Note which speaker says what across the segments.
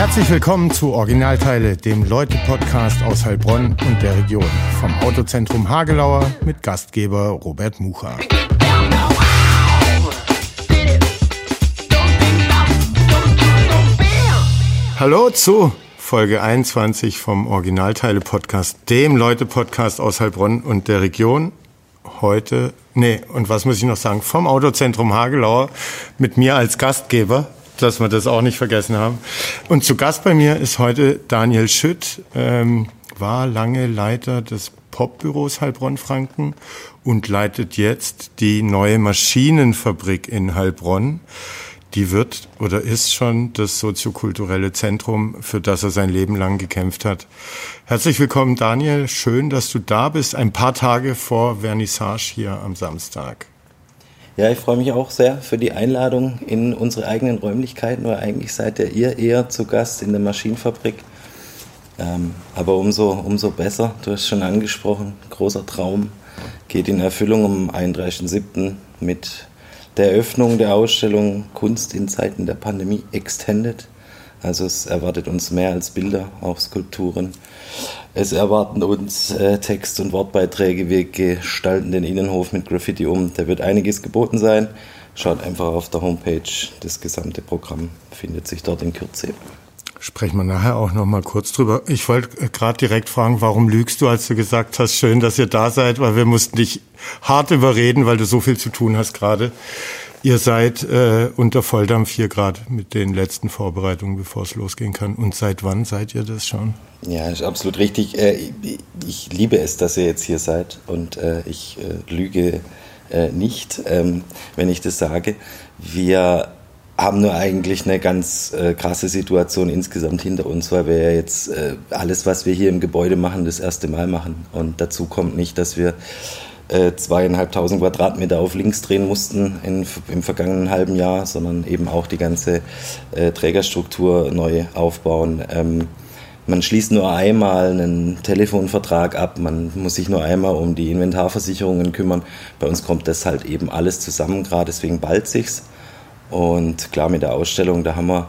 Speaker 1: Herzlich willkommen zu Originalteile, dem Leute-Podcast aus Heilbronn und der Region. Vom Autozentrum Hagelauer mit Gastgeber Robert Mucha. Hallo zu Folge 21 vom Originalteile-Podcast, dem Leute-Podcast aus Heilbronn und der Region. Heute, nee, und was muss ich noch sagen, vom Autozentrum Hagelauer mit mir als Gastgeber, dass wir das auch nicht vergessen haben. Und zu Gast bei mir ist heute Daniel Schütt, ähm, war lange Leiter des Popbüros Heilbronn-Franken und leitet jetzt die neue Maschinenfabrik in Heilbronn die wird oder ist schon das soziokulturelle Zentrum, für das er sein Leben lang gekämpft hat. Herzlich willkommen, Daniel. Schön, dass du da bist, ein paar Tage vor Vernissage hier am Samstag.
Speaker 2: Ja, ich freue mich auch sehr für die Einladung in unsere eigenen Räumlichkeiten, weil eigentlich seid ja ihr eher zu Gast in der Maschinenfabrik. Ähm, aber umso, umso besser, du hast schon angesprochen, großer Traum geht in Erfüllung am 31.07. mit der Eröffnung der Ausstellung Kunst in Zeiten der Pandemie Extended. Also es erwartet uns mehr als Bilder, auch Skulpturen. Es erwarten uns äh, Text- und Wortbeiträge. Wir gestalten den Innenhof mit Graffiti um. Da wird einiges geboten sein. Schaut einfach auf der Homepage. Das gesamte Programm findet sich dort in Kürze.
Speaker 1: Sprechen wir nachher auch noch mal kurz drüber. Ich wollte äh, gerade direkt fragen, warum lügst du, als du gesagt hast, schön, dass ihr da seid, weil wir mussten dich hart überreden, weil du so viel zu tun hast gerade. Ihr seid äh, unter Volldampf hier gerade mit den letzten Vorbereitungen, bevor es losgehen kann. Und seit wann seid ihr das schon?
Speaker 2: Ja, ist absolut richtig. Äh, ich, ich, liebe es, dass ihr jetzt hier seid und äh, ich äh, lüge äh, nicht, ähm, wenn ich das sage. Wir haben nur eigentlich eine ganz äh, krasse Situation insgesamt hinter uns, weil wir ja jetzt alles, was wir hier im Gebäude machen, das erste Mal machen. Und dazu kommt nicht, dass wir äh, zweieinhalbtausend Quadratmeter auf links drehen mussten in, im vergangenen halben Jahr, sondern eben auch die ganze äh, Trägerstruktur neu aufbauen. Ähm, man schließt nur einmal einen Telefonvertrag ab, man muss sich nur einmal um die Inventarversicherungen kümmern. Bei uns kommt das halt eben alles zusammen, gerade deswegen bald sich's. Und klar, mit der Ausstellung, da haben wir,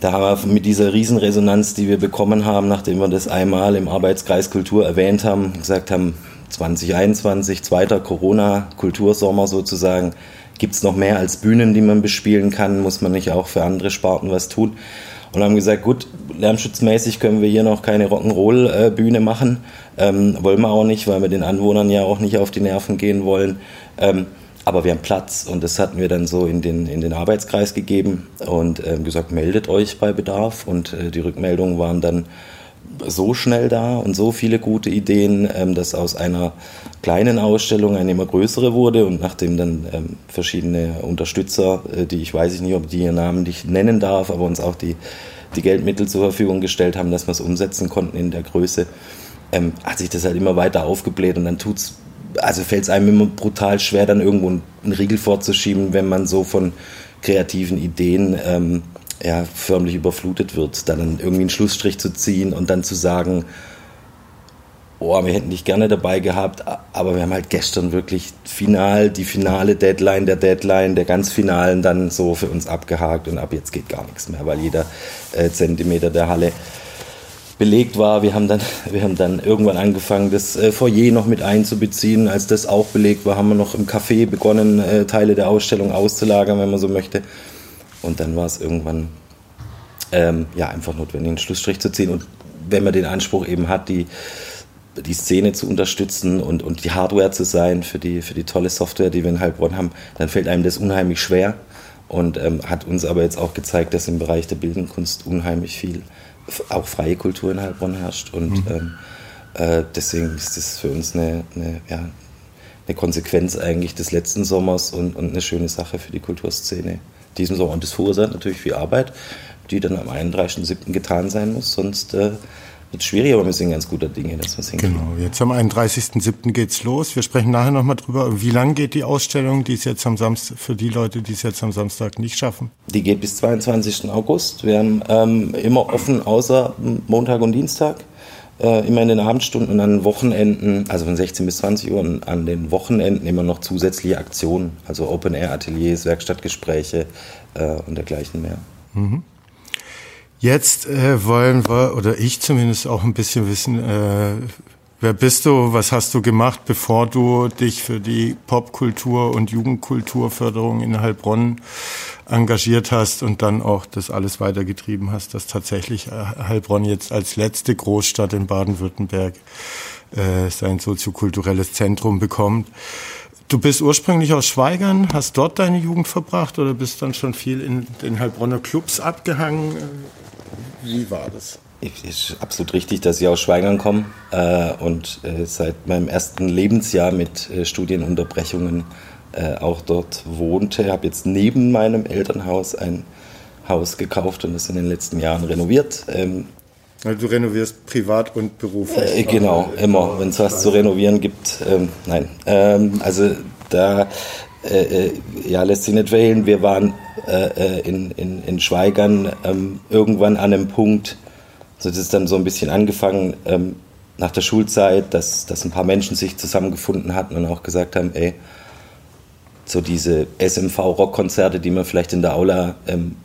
Speaker 2: da haben wir mit dieser Riesenresonanz, die wir bekommen haben, nachdem wir das einmal im Arbeitskreis Kultur erwähnt haben, gesagt haben, 2021, zweiter Corona-Kultursommer sozusagen, gibt es noch mehr als Bühnen, die man bespielen kann, muss man nicht auch für andere Sparten was tun. Und haben gesagt, gut, lärmschutzmäßig können wir hier noch keine Rock'n'Roll-Bühne machen. Ähm, wollen wir auch nicht, weil wir den Anwohnern ja auch nicht auf die Nerven gehen wollen. Ähm, aber wir haben Platz und das hatten wir dann so in den, in den Arbeitskreis gegeben und äh, gesagt, meldet euch bei Bedarf und äh, die Rückmeldungen waren dann so schnell da und so viele gute Ideen, ähm, dass aus einer kleinen Ausstellung eine immer größere wurde und nachdem dann ähm, verschiedene Unterstützer, äh, die ich weiß nicht, ob die ihren Namen nicht nennen darf, aber uns auch die, die Geldmittel zur Verfügung gestellt haben, dass wir es umsetzen konnten in der Größe, ähm, hat sich das halt immer weiter aufgebläht und dann tut es also fällt es einem immer brutal schwer, dann irgendwo einen Riegel vorzuschieben, wenn man so von kreativen Ideen ähm, ja, förmlich überflutet wird, dann irgendwie einen Schlussstrich zu ziehen und dann zu sagen, oh, wir hätten dich gerne dabei gehabt, aber wir haben halt gestern wirklich final, die finale Deadline der Deadline, der ganz finalen dann so für uns abgehakt und ab jetzt geht gar nichts mehr, weil jeder äh, Zentimeter der Halle belegt war. Wir haben dann, wir haben dann irgendwann angefangen, das äh, Foyer noch mit einzubeziehen. Als das auch belegt war, haben wir noch im Café begonnen, äh, Teile der Ausstellung auszulagern, wenn man so möchte. Und dann war es irgendwann ähm, ja, einfach notwendig, einen Schlussstrich zu ziehen. Und wenn man den Anspruch eben hat, die, die Szene zu unterstützen und, und die Hardware zu sein für die, für die tolle Software, die wir in Heilbronn haben, dann fällt einem das unheimlich schwer und ähm, hat uns aber jetzt auch gezeigt, dass im Bereich der Bildenden Kunst unheimlich viel auch freie Kultur in Heilbronn herrscht. Und mhm. ähm, äh, deswegen ist das für uns eine, eine, ja, eine Konsequenz eigentlich des letzten Sommers und, und eine schöne Sache für die Kulturszene diesem Sommer. Und das verursacht natürlich viel Arbeit, die dann am 31.07. getan sein muss, sonst äh, wird schwierig, aber wir sind ganz guter Dinge, dass wir es hinkriegen.
Speaker 1: Genau, jetzt am 31.07. geht's los. Wir sprechen nachher nochmal drüber. Wie lang geht die Ausstellung, die es jetzt am Samstag, für die Leute, die es jetzt am Samstag nicht schaffen?
Speaker 2: Die geht bis 22. August. Wir haben ähm, immer offen, außer Montag und Dienstag. Äh, immer in den Abendstunden und an Wochenenden, also von 16 bis 20 Uhr und an den Wochenenden immer noch zusätzliche Aktionen, also Open-Air-Ateliers, Werkstattgespräche äh, und dergleichen mehr. Mhm.
Speaker 1: Jetzt äh, wollen wir, oder ich zumindest auch ein bisschen wissen, äh, wer bist du, was hast du gemacht, bevor du dich für die Popkultur und Jugendkulturförderung in Heilbronn engagiert hast und dann auch das alles weitergetrieben hast, dass tatsächlich äh, Heilbronn jetzt als letzte Großstadt in Baden-Württemberg äh, sein soziokulturelles Zentrum bekommt. Du bist ursprünglich aus Schweigern, hast dort deine Jugend verbracht oder bist dann schon viel in den Heilbronner Clubs abgehangen? Wie war das?
Speaker 2: Es ist absolut richtig, dass ich aus Schweigern komme äh, und äh, seit meinem ersten Lebensjahr mit äh, Studienunterbrechungen äh, auch dort wohnte. Ich habe jetzt neben meinem Elternhaus ein Haus gekauft und das in den letzten Jahren renoviert. Ähm,
Speaker 1: also du renovierst privat und beruflich?
Speaker 2: Äh, genau, immer. Wenn es was zu renovieren gibt, ähm, nein. Ähm, also da äh, äh, ja, lässt sich nicht wählen. Wir waren äh, äh, in, in, in Schweigern ähm, irgendwann an einem Punkt, so das ist dann so ein bisschen angefangen ähm, nach der Schulzeit, dass, dass ein paar Menschen sich zusammengefunden hatten und auch gesagt haben, ey, so diese SMV-Rockkonzerte, die man vielleicht in der Aula ähm,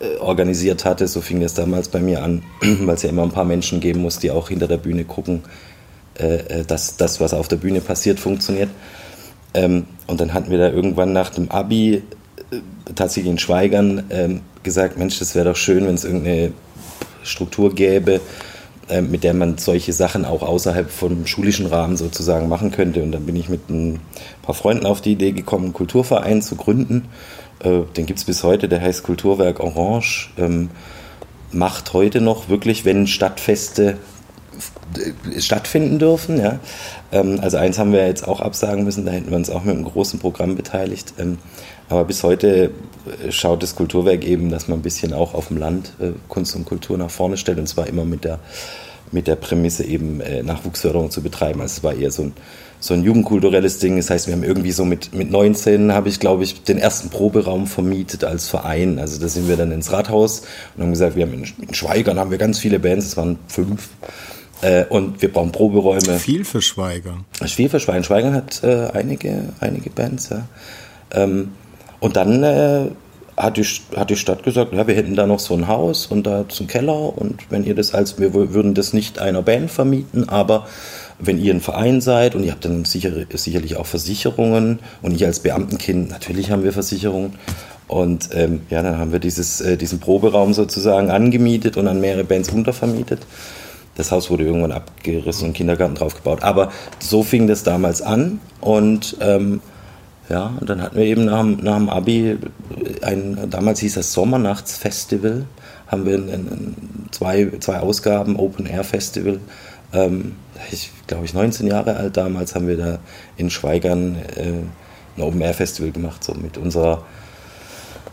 Speaker 2: äh, organisiert hatte, so fing es damals bei mir an, weil es ja immer ein paar Menschen geben muss, die auch hinter der Bühne gucken, äh, dass das, was auf der Bühne passiert, funktioniert. Ähm, und dann hatten wir da irgendwann nach dem Abi äh, tatsächlich in Schweigern ähm, gesagt, Mensch, das wäre doch schön, wenn es irgendeine Struktur gäbe, äh, mit der man solche Sachen auch außerhalb vom schulischen Rahmen sozusagen machen könnte. Und dann bin ich mit ein paar Freunden auf die Idee gekommen, einen Kulturverein zu gründen. Äh, den gibt es bis heute, der heißt Kulturwerk Orange. Ähm, macht heute noch wirklich, wenn Stadtfeste stattfinden dürfen. Ja. Ähm, also eins haben wir jetzt auch absagen müssen, da hätten wir uns auch mit einem großen Programm beteiligt. Aber bis heute äh, schaut das Kulturwerk eben, dass man ein bisschen auch auf dem Land äh, Kunst und Kultur nach vorne stellt und zwar immer mit der, mit der Prämisse eben äh, Nachwuchsförderung zu betreiben. Also es war eher so ein, so ein jugendkulturelles Ding. Das heißt, wir haben irgendwie so mit, mit 19 habe ich, glaube ich, den ersten Proberaum vermietet als Verein. Also da sind wir dann ins Rathaus und haben gesagt, wir haben in, in Schweigern haben wir ganz viele Bands, es waren fünf. Äh, und wir brauchen Proberäume.
Speaker 1: Viel für Schweigern.
Speaker 2: Viel für Schweigern. Schweigern hat äh, einige, einige Bands, ja. Ähm, und dann äh, hat, die, hat die Stadt gesagt, ja, wir hätten da noch so ein Haus und da einen Keller und wenn ihr das als, wir würden das nicht einer Band vermieten, aber wenn ihr ein Verein seid und ihr habt dann sicher, sicherlich auch Versicherungen und ich als Beamtenkind, natürlich haben wir Versicherungen und ähm, ja, dann haben wir dieses, äh, diesen Proberaum sozusagen angemietet und an mehrere Bands untervermietet. Das Haus wurde irgendwann abgerissen und Kindergarten draufgebaut. Aber so fing das damals an und ähm, ja, und dann hatten wir eben nach, nach dem Abi ein, damals hieß das Sommernachtsfestival, haben wir in, in zwei, zwei Ausgaben Open Air Festival. Ähm, ich glaube ich 19 Jahre alt damals haben wir da in Schweigern äh, ein Open Air Festival gemacht, so mit unserer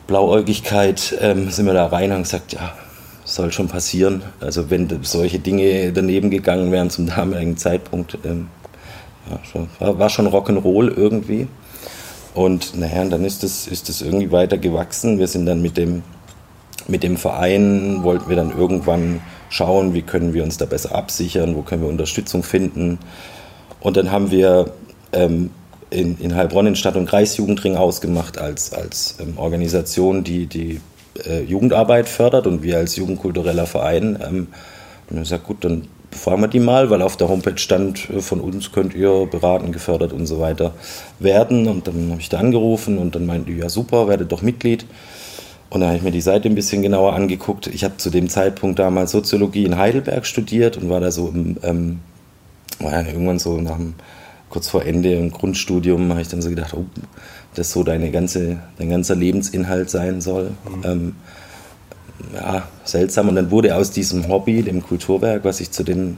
Speaker 2: Blauäugigkeit ähm, sind wir da rein und gesagt, ja, soll schon passieren. Also wenn solche Dinge daneben gegangen wären zum damaligen Zeitpunkt, ähm, ja, schon, war, war, schon Rock'n'Roll irgendwie. Und naja, dann ist das, ist das irgendwie weiter gewachsen. Wir sind dann mit dem, mit dem Verein, wollten wir dann irgendwann schauen, wie können wir uns da besser absichern, wo können wir Unterstützung finden. Und dann haben wir ähm, in, in Heilbronn den Stadt- und Kreisjugendring ausgemacht als, als ähm, Organisation, die die äh, Jugendarbeit fördert und wir als jugendkultureller Verein ähm, und dann sagt, gut, dann befragen wir die mal, weil auf der Homepage stand, äh, von uns könnt ihr beraten, gefördert und so weiter werden. Und dann habe ich da angerufen und dann meinten die, ja super, werdet doch Mitglied. Und dann habe ich mir die Seite ein bisschen genauer angeguckt. Ich habe zu dem Zeitpunkt damals Soziologie in Heidelberg studiert und war da so im, ähm, war ja irgendwann so nach dem, kurz vor Ende im Grundstudium, habe ich dann so gedacht, oh, das so deine ganze, dein ganzer Lebensinhalt sein soll. Mhm. Ähm, ja, seltsam. Und dann wurde aus diesem Hobby, dem Kulturwerk, was ich zu dem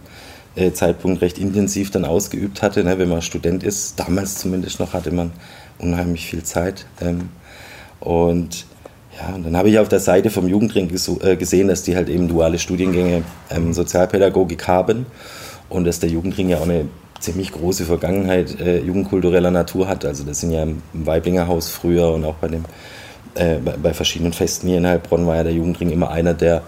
Speaker 2: äh, Zeitpunkt recht intensiv dann ausgeübt hatte, ne, wenn man Student ist, damals zumindest noch, hatte man unheimlich viel Zeit. Ähm, und ja, und dann habe ich auf der Seite vom Jugendring äh, gesehen, dass die halt eben duale Studiengänge ähm, Sozialpädagogik haben und dass der Jugendring ja auch eine ziemlich große Vergangenheit äh, jugendkultureller Natur hat. Also das sind ja im Weiblinger Haus früher und auch bei, dem, äh, bei, verschiedenen Festen hier in Heilbronn war ja der Jugendring immer einer der,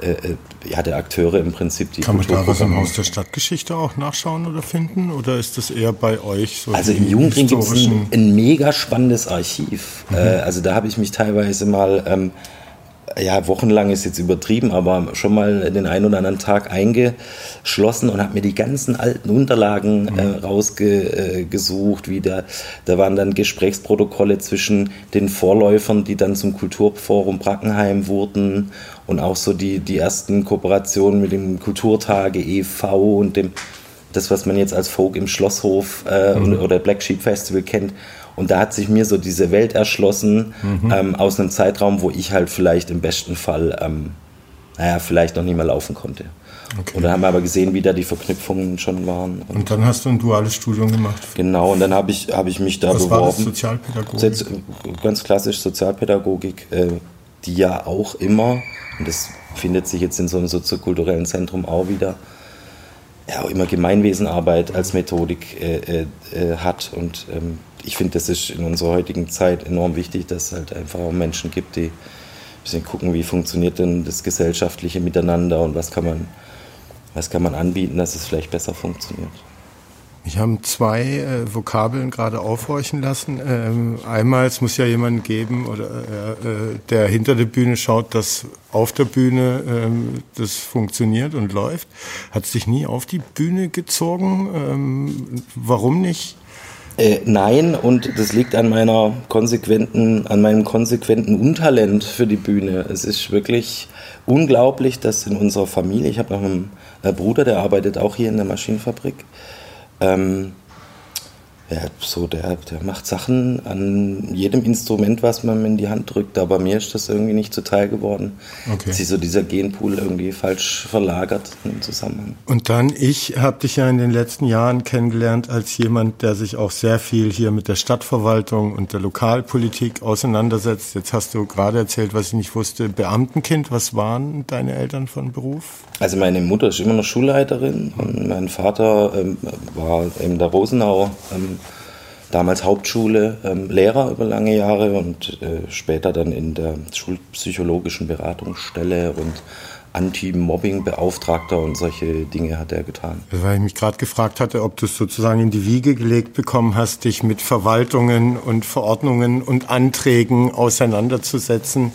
Speaker 2: äh, äh ja, der Akteure im Prinzip.
Speaker 1: Die Kann man da was im Haus der Stadtgeschichte auch nachschauen oder finden? Oder ist das eher bei euch so?
Speaker 2: Also im Jugendring gibt es ein, ein, mega spannendes Archiv. Mhm. Äh, also da habe ich mich teilweise mal... Ähm, ja, wochenlang ist jetzt übertrieben, aber schon mal den einen oder anderen Tag eingeschlossen und habe mir die ganzen alten Unterlagen äh, mhm. rausgesucht. Äh, da, da waren dann Gesprächsprotokolle zwischen den Vorläufern, die dann zum Kulturforum Brackenheim wurden und auch so die, die ersten Kooperationen mit dem Kulturtage e.V. und dem, das, was man jetzt als Folk im Schlosshof äh, mhm. oder Black Sheep Festival kennt. Und da hat sich mir so diese Welt erschlossen mhm. ähm, aus einem Zeitraum, wo ich halt vielleicht im besten Fall, ähm, naja, vielleicht noch nie mal laufen konnte. Okay. Und dann haben wir aber gesehen, wie da die Verknüpfungen schon waren.
Speaker 1: Und, und dann hast du ein duales Studium gemacht.
Speaker 2: Genau, und dann habe ich, hab ich mich da
Speaker 1: Was
Speaker 2: beworben.
Speaker 1: War das Sozialpädagogik?
Speaker 2: Ganz klassisch Sozialpädagogik, äh, die ja auch immer, und das findet sich jetzt in so einem soziokulturellen Zentrum auch wieder, ja, auch immer Gemeinwesenarbeit als Methodik äh, äh, äh hat. Und ähm, ich finde, das ist in unserer heutigen Zeit enorm wichtig, dass es halt einfach auch Menschen gibt, die ein bisschen gucken, wie funktioniert denn das gesellschaftliche Miteinander und was kann man, was kann man anbieten, dass es vielleicht besser funktioniert.
Speaker 1: Ich habe zwei äh, Vokabeln gerade aufhorchen lassen. Ähm, einmal, es muss ja jemanden geben, oder, äh, äh, der hinter der Bühne schaut, dass auf der Bühne ähm, das funktioniert und läuft. Hat es dich nie auf die Bühne gezogen? Ähm, warum nicht?
Speaker 2: Äh, nein, und das liegt an meiner konsequenten, an meinem konsequenten Untalent für die Bühne. Es ist wirklich unglaublich, dass in unserer Familie, ich habe noch einen äh, Bruder, der arbeitet auch hier in der Maschinenfabrik. Ähm, ja, so, der, der macht Sachen an jedem Instrument, was man in die Hand drückt, aber mir ist das irgendwie nicht zuteil geworden. Okay. Dass sich so dieser Genpool irgendwie falsch verlagert im Zusammenhang.
Speaker 1: Und dann, ich habe dich ja in den letzten Jahren kennengelernt als jemand, der sich auch sehr viel hier mit der Stadtverwaltung und der Lokalpolitik auseinandersetzt. Jetzt hast du gerade erzählt, was ich nicht wusste, Beamtenkind. Was waren deine Eltern von Beruf?
Speaker 2: Also meine Mutter ist immer noch Schulleiterin und mein Vater ähm, war in der Rosenau ähm, damals Hauptschule ähm, Lehrer über lange Jahre und äh, später dann in der schulpsychologischen Beratungsstelle und Anti-Mobbing-Beauftragter und solche Dinge hat er getan.
Speaker 1: Weil ich mich gerade gefragt hatte, ob du es sozusagen in die Wiege gelegt bekommen hast, dich mit Verwaltungen und Verordnungen und Anträgen auseinanderzusetzen.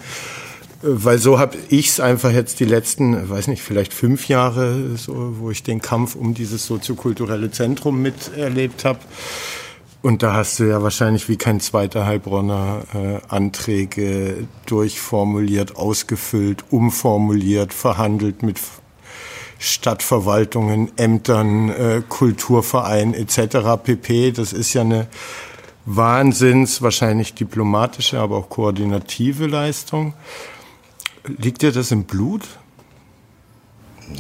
Speaker 1: Weil so habe ich es einfach jetzt die letzten, weiß nicht, vielleicht fünf Jahre, so, wo ich den Kampf um dieses soziokulturelle Zentrum miterlebt habe und da hast du ja wahrscheinlich wie kein zweiter Heilbronner äh, Anträge durchformuliert, ausgefüllt, umformuliert, verhandelt mit Stadtverwaltungen, Ämtern, äh, Kulturvereinen etc. pp. Das ist ja eine Wahnsinns, wahrscheinlich diplomatische, aber auch koordinative Leistung. Liegt dir das im Blut?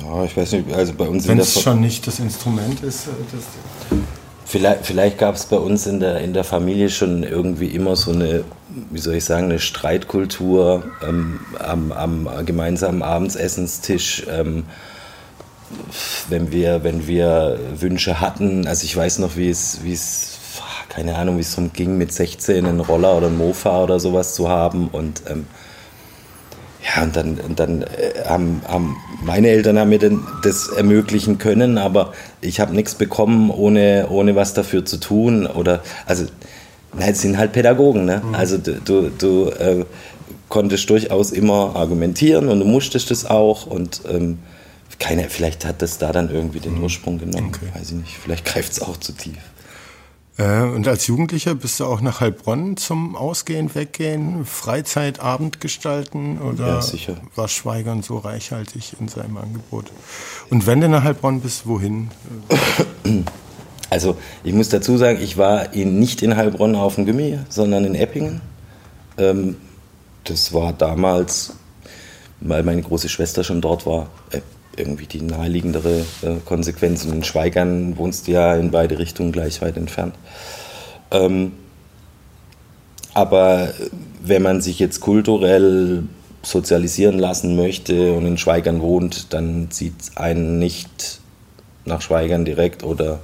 Speaker 2: Ja, ich weiß nicht, also bei uns
Speaker 1: Wenn es schon nicht das Instrument ist. Äh, das
Speaker 2: Vielleicht, vielleicht gab es bei uns in der, in der Familie schon irgendwie immer so eine, wie soll ich sagen, eine Streitkultur ähm, am, am gemeinsamen Abendsessenstisch. Ähm, wenn wir, wenn wir Wünsche hatten, also ich weiß noch, wie es, wie es, keine Ahnung, wie es darum ging, mit 16 einen Roller oder einen Mofa oder sowas zu haben und ähm, ja, und dann, und dann äh, haben, haben meine Eltern haben mir denn das ermöglichen können, aber ich habe nichts bekommen, ohne, ohne was dafür zu tun. Oder also, nein, es sind halt Pädagogen, ne? Mhm. Also du, du, du äh, konntest durchaus immer argumentieren und du musstest es auch und ähm, keine, vielleicht hat das da dann irgendwie den mhm. Ursprung genommen. Okay. Weiß ich nicht. Vielleicht greift es auch zu tief.
Speaker 1: Äh, und als Jugendlicher bist du auch nach Heilbronn zum Ausgehen, Weggehen, Freizeit, Abend gestalten oder ja, sicher. war Schweigern so reichhaltig in seinem Angebot? Und wenn du nach Heilbronn bist, wohin?
Speaker 2: Also ich muss dazu sagen, ich war in, nicht in Heilbronn auf dem Gimmi, sondern in Eppingen. Ähm, das war damals, weil meine große Schwester schon dort war, äh, irgendwie die naheliegendere äh, Konsequenz. Und in Schweigern wohnst du ja in beide Richtungen gleich weit entfernt. Ähm, aber wenn man sich jetzt kulturell sozialisieren lassen möchte und in Schweigern wohnt, dann zieht einen nicht nach Schweigern direkt oder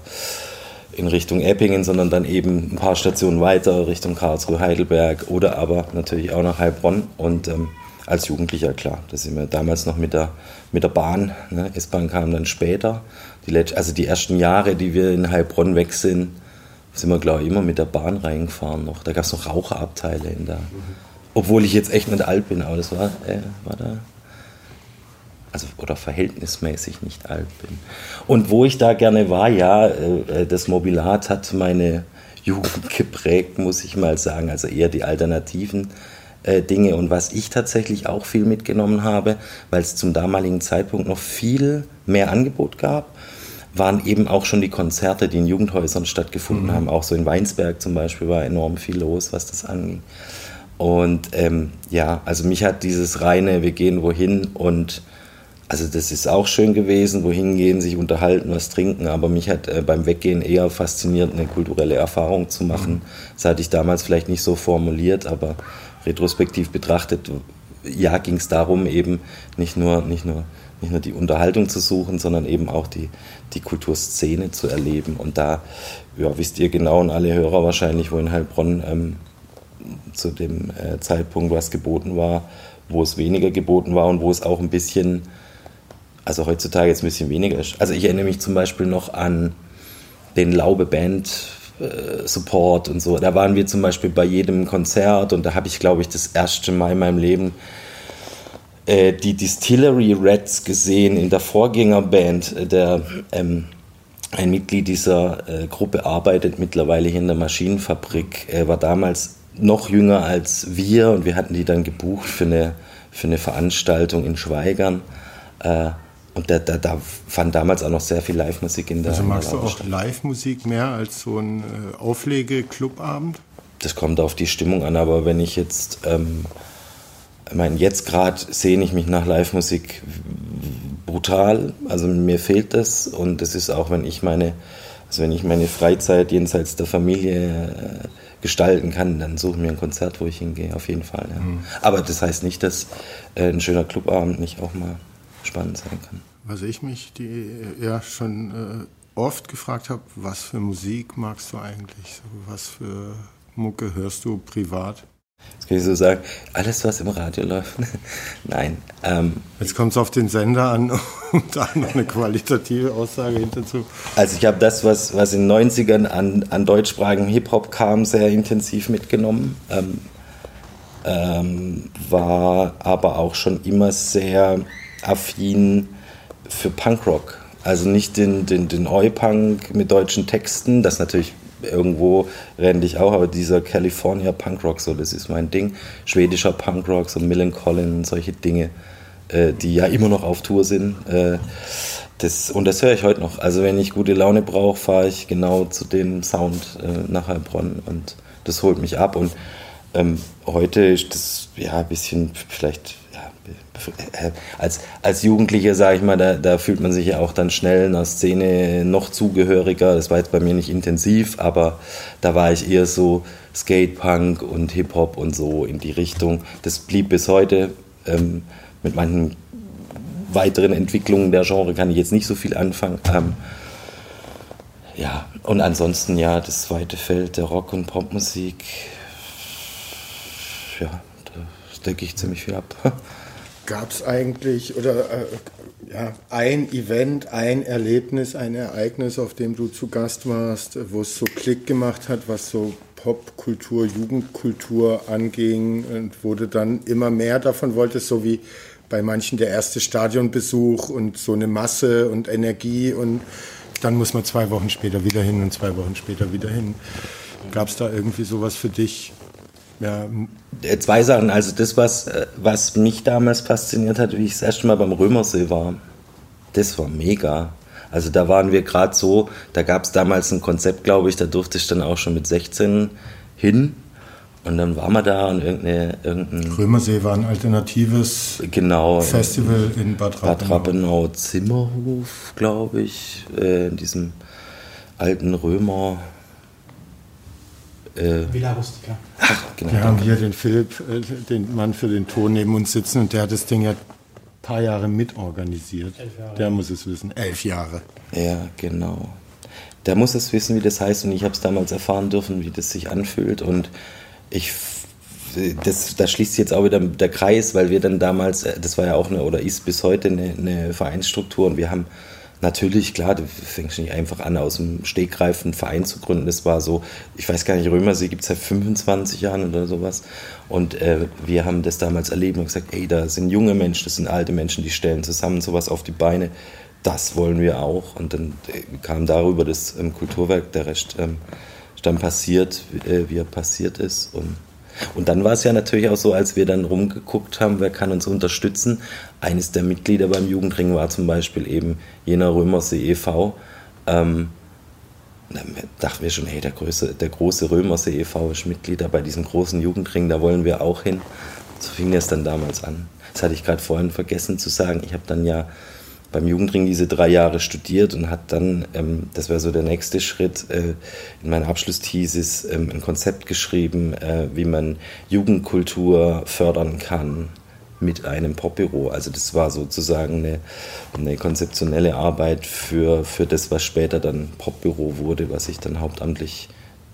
Speaker 2: in Richtung Eppingen, sondern dann eben ein paar Stationen weiter Richtung Karlsruhe, Heidelberg oder aber natürlich auch nach Heilbronn. Und ähm, als Jugendlicher, klar. Da sind wir damals noch mit der, mit der Bahn. Ne? S-Bahn kam dann später. Die also die ersten Jahre, die wir in Heilbronn weg sind, sind wir, glaube ich, immer mit der Bahn reingefahren noch. Da gab es noch Raucherabteile in der, obwohl ich jetzt echt nicht alt bin, aber das war, äh, war da also oder verhältnismäßig nicht alt bin. Und wo ich da gerne war, ja, äh, das Mobilat hat meine Jugend geprägt, muss ich mal sagen. Also eher die alternativen äh, Dinge. Und was ich tatsächlich auch viel mitgenommen habe, weil es zum damaligen Zeitpunkt noch viel mehr Angebot gab, waren eben auch schon die Konzerte, die in Jugendhäusern stattgefunden mhm. haben. Auch so in Weinsberg zum Beispiel war enorm viel los, was das anging. Und ähm, ja, also mich hat dieses reine, wir gehen wohin und also das ist auch schön gewesen, wohin gehen, sich unterhalten, was trinken, aber mich hat äh, beim Weggehen eher fasziniert, eine kulturelle Erfahrung zu machen. Das hatte ich damals vielleicht nicht so formuliert, aber retrospektiv betrachtet, ja, ging es darum, eben nicht nur, nicht, nur, nicht nur die Unterhaltung zu suchen, sondern eben auch die, die Kulturszene zu erleben. Und da, ja, wisst ihr genau und alle Hörer wahrscheinlich, wo in Heilbronn ähm, zu dem äh, Zeitpunkt was geboten war, wo es weniger geboten war und wo es auch ein bisschen also heutzutage jetzt ein bisschen weniger ist. Also ich erinnere mich zum Beispiel noch an den Laube Band Support und so. Da waren wir zum Beispiel bei jedem Konzert und da habe ich, glaube ich, das erste Mal in meinem Leben äh, die Distillery Reds gesehen in der Vorgängerband. Äh, der, ähm, ein Mitglied dieser äh, Gruppe arbeitet mittlerweile hier in der Maschinenfabrik. Er war damals noch jünger als wir und wir hatten die dann gebucht für eine, für eine Veranstaltung in Schweigern. Äh, und da, da, da fand damals auch noch sehr viel Live-Musik in der
Speaker 1: Also magst du auch Live-Musik mehr als so ein äh, Auflege-Clubabend?
Speaker 2: Das kommt auf die Stimmung an, aber wenn ich jetzt, ähm, ich meine, jetzt gerade sehne ich mich nach Live-Musik brutal. Also mir fehlt das und das ist auch, wenn ich meine, also wenn ich meine Freizeit jenseits der Familie äh, gestalten kann, dann suche ich mir ein Konzert, wo ich hingehe, auf jeden Fall. Ja. Mhm. Aber das heißt nicht, dass äh, ein schöner Clubabend nicht auch mal spannend sein kann.
Speaker 1: Was ich mich die, ja schon äh, oft gefragt habe, was für Musik magst du eigentlich? Was für Mucke hörst du privat?
Speaker 2: Jetzt kann ich so sagen, alles, was im Radio läuft. Nein. Ähm,
Speaker 1: Jetzt kommt es auf den Sender an, um da noch eine qualitative Aussage hinterzu.
Speaker 2: Also ich habe das, was, was in den 90ern an, an deutschsprachigem Hip-Hop kam, sehr intensiv mitgenommen. Ähm, ähm, war aber auch schon immer sehr affin für Punkrock. Also nicht den, den, den Oi-Punk mit deutschen Texten, das natürlich irgendwo renne ich auch, aber dieser California Punkrock, so das ist mein Ding. Schwedischer Punkrock, so Millen Collins, solche Dinge, äh, die ja immer noch auf Tour sind. Äh, das, und das höre ich heute noch. Also wenn ich gute Laune brauche, fahre ich genau zu dem Sound äh, nach Heilbronn und das holt mich ab. Und ähm, heute ist das ja ein bisschen vielleicht als, als Jugendlicher, sage ich mal, da, da, fühlt man sich ja auch dann schnell einer Szene noch zugehöriger. Das war jetzt bei mir nicht intensiv, aber da war ich eher so Skatepunk und Hip-Hop und so in die Richtung. Das blieb bis heute. Ähm, mit manchen weiteren Entwicklungen der Genre kann ich jetzt nicht so viel anfangen. Ähm, ja, und ansonsten ja, das zweite Feld der Rock- und Popmusik. Ja, da decke ich ziemlich viel ab.
Speaker 1: Gab es eigentlich oder äh, ja, ein Event, ein Erlebnis, ein Ereignis, auf dem du zu Gast warst, wo es so Klick gemacht hat, was so Popkultur, Jugendkultur anging und du dann immer mehr davon wolltest, so wie bei manchen der erste Stadionbesuch und so eine Masse und Energie und dann muss man zwei Wochen später wieder hin und zwei Wochen später wieder hin. Gab es da irgendwie sowas für dich?
Speaker 2: Ja. Äh, zwei Sachen. Also das, was, äh, was mich damals fasziniert hat, wie ich das erste Mal beim Römersee war, das war mega. Also da waren wir gerade so, da gab es damals ein Konzept, glaube ich, da durfte ich dann auch schon mit 16 hin. Und dann waren wir da und irgendeine, irgendein...
Speaker 1: Römersee war ein alternatives
Speaker 2: genau,
Speaker 1: Festival in Bad Rappenau.
Speaker 2: Bad Rappenau Zimmerhof, glaube ich, äh, in diesem alten Römer
Speaker 1: äh, Villa Rustica. Ach, genau. Wir haben hier den Philipp, äh, den Mann für den Ton neben uns sitzen und der hat das Ding ja ein paar Jahre mitorganisiert. Der muss es wissen. Elf Jahre.
Speaker 2: Ja, genau. Der muss es wissen, wie das heißt und ich habe es damals erfahren dürfen, wie das sich anfühlt und ich das, da schließt sich jetzt auch wieder der Kreis, weil wir dann damals, äh, das war ja auch eine oder ist bis heute eine, eine Vereinsstruktur und wir haben Natürlich, klar, du fängst nicht einfach an, aus dem Stegreif einen Verein zu gründen. Das war so, ich weiß gar nicht, Römersee gibt es seit 25 Jahren oder sowas. Und äh, wir haben das damals erlebt und gesagt, ey, da sind junge Menschen, das sind alte Menschen, die stellen zusammen sowas auf die Beine. Das wollen wir auch. Und dann äh, kam darüber das ähm, Kulturwerk, der Rest ähm, dann passiert, äh, wie er passiert ist. Und und dann war es ja natürlich auch so, als wir dann rumgeguckt haben, wer kann uns unterstützen. Eines der Mitglieder beim Jugendring war zum Beispiel eben jener Römersee e.V. Ähm, da dachten wir schon, hey, der, Größe, der große Römersee e.V. ist Mitglied bei diesem großen Jugendring, da wollen wir auch hin. So fing es dann damals an. Das hatte ich gerade vorhin vergessen zu sagen. Ich habe dann ja beim Jugendring diese drei Jahre studiert und hat dann, ähm, das wäre so der nächste Schritt, äh, in meiner Abschlussthesis ähm, ein Konzept geschrieben, äh, wie man Jugendkultur fördern kann mit einem Popbüro. Also das war sozusagen eine, eine konzeptionelle Arbeit für, für das, was später dann Popbüro wurde, was ich dann hauptamtlich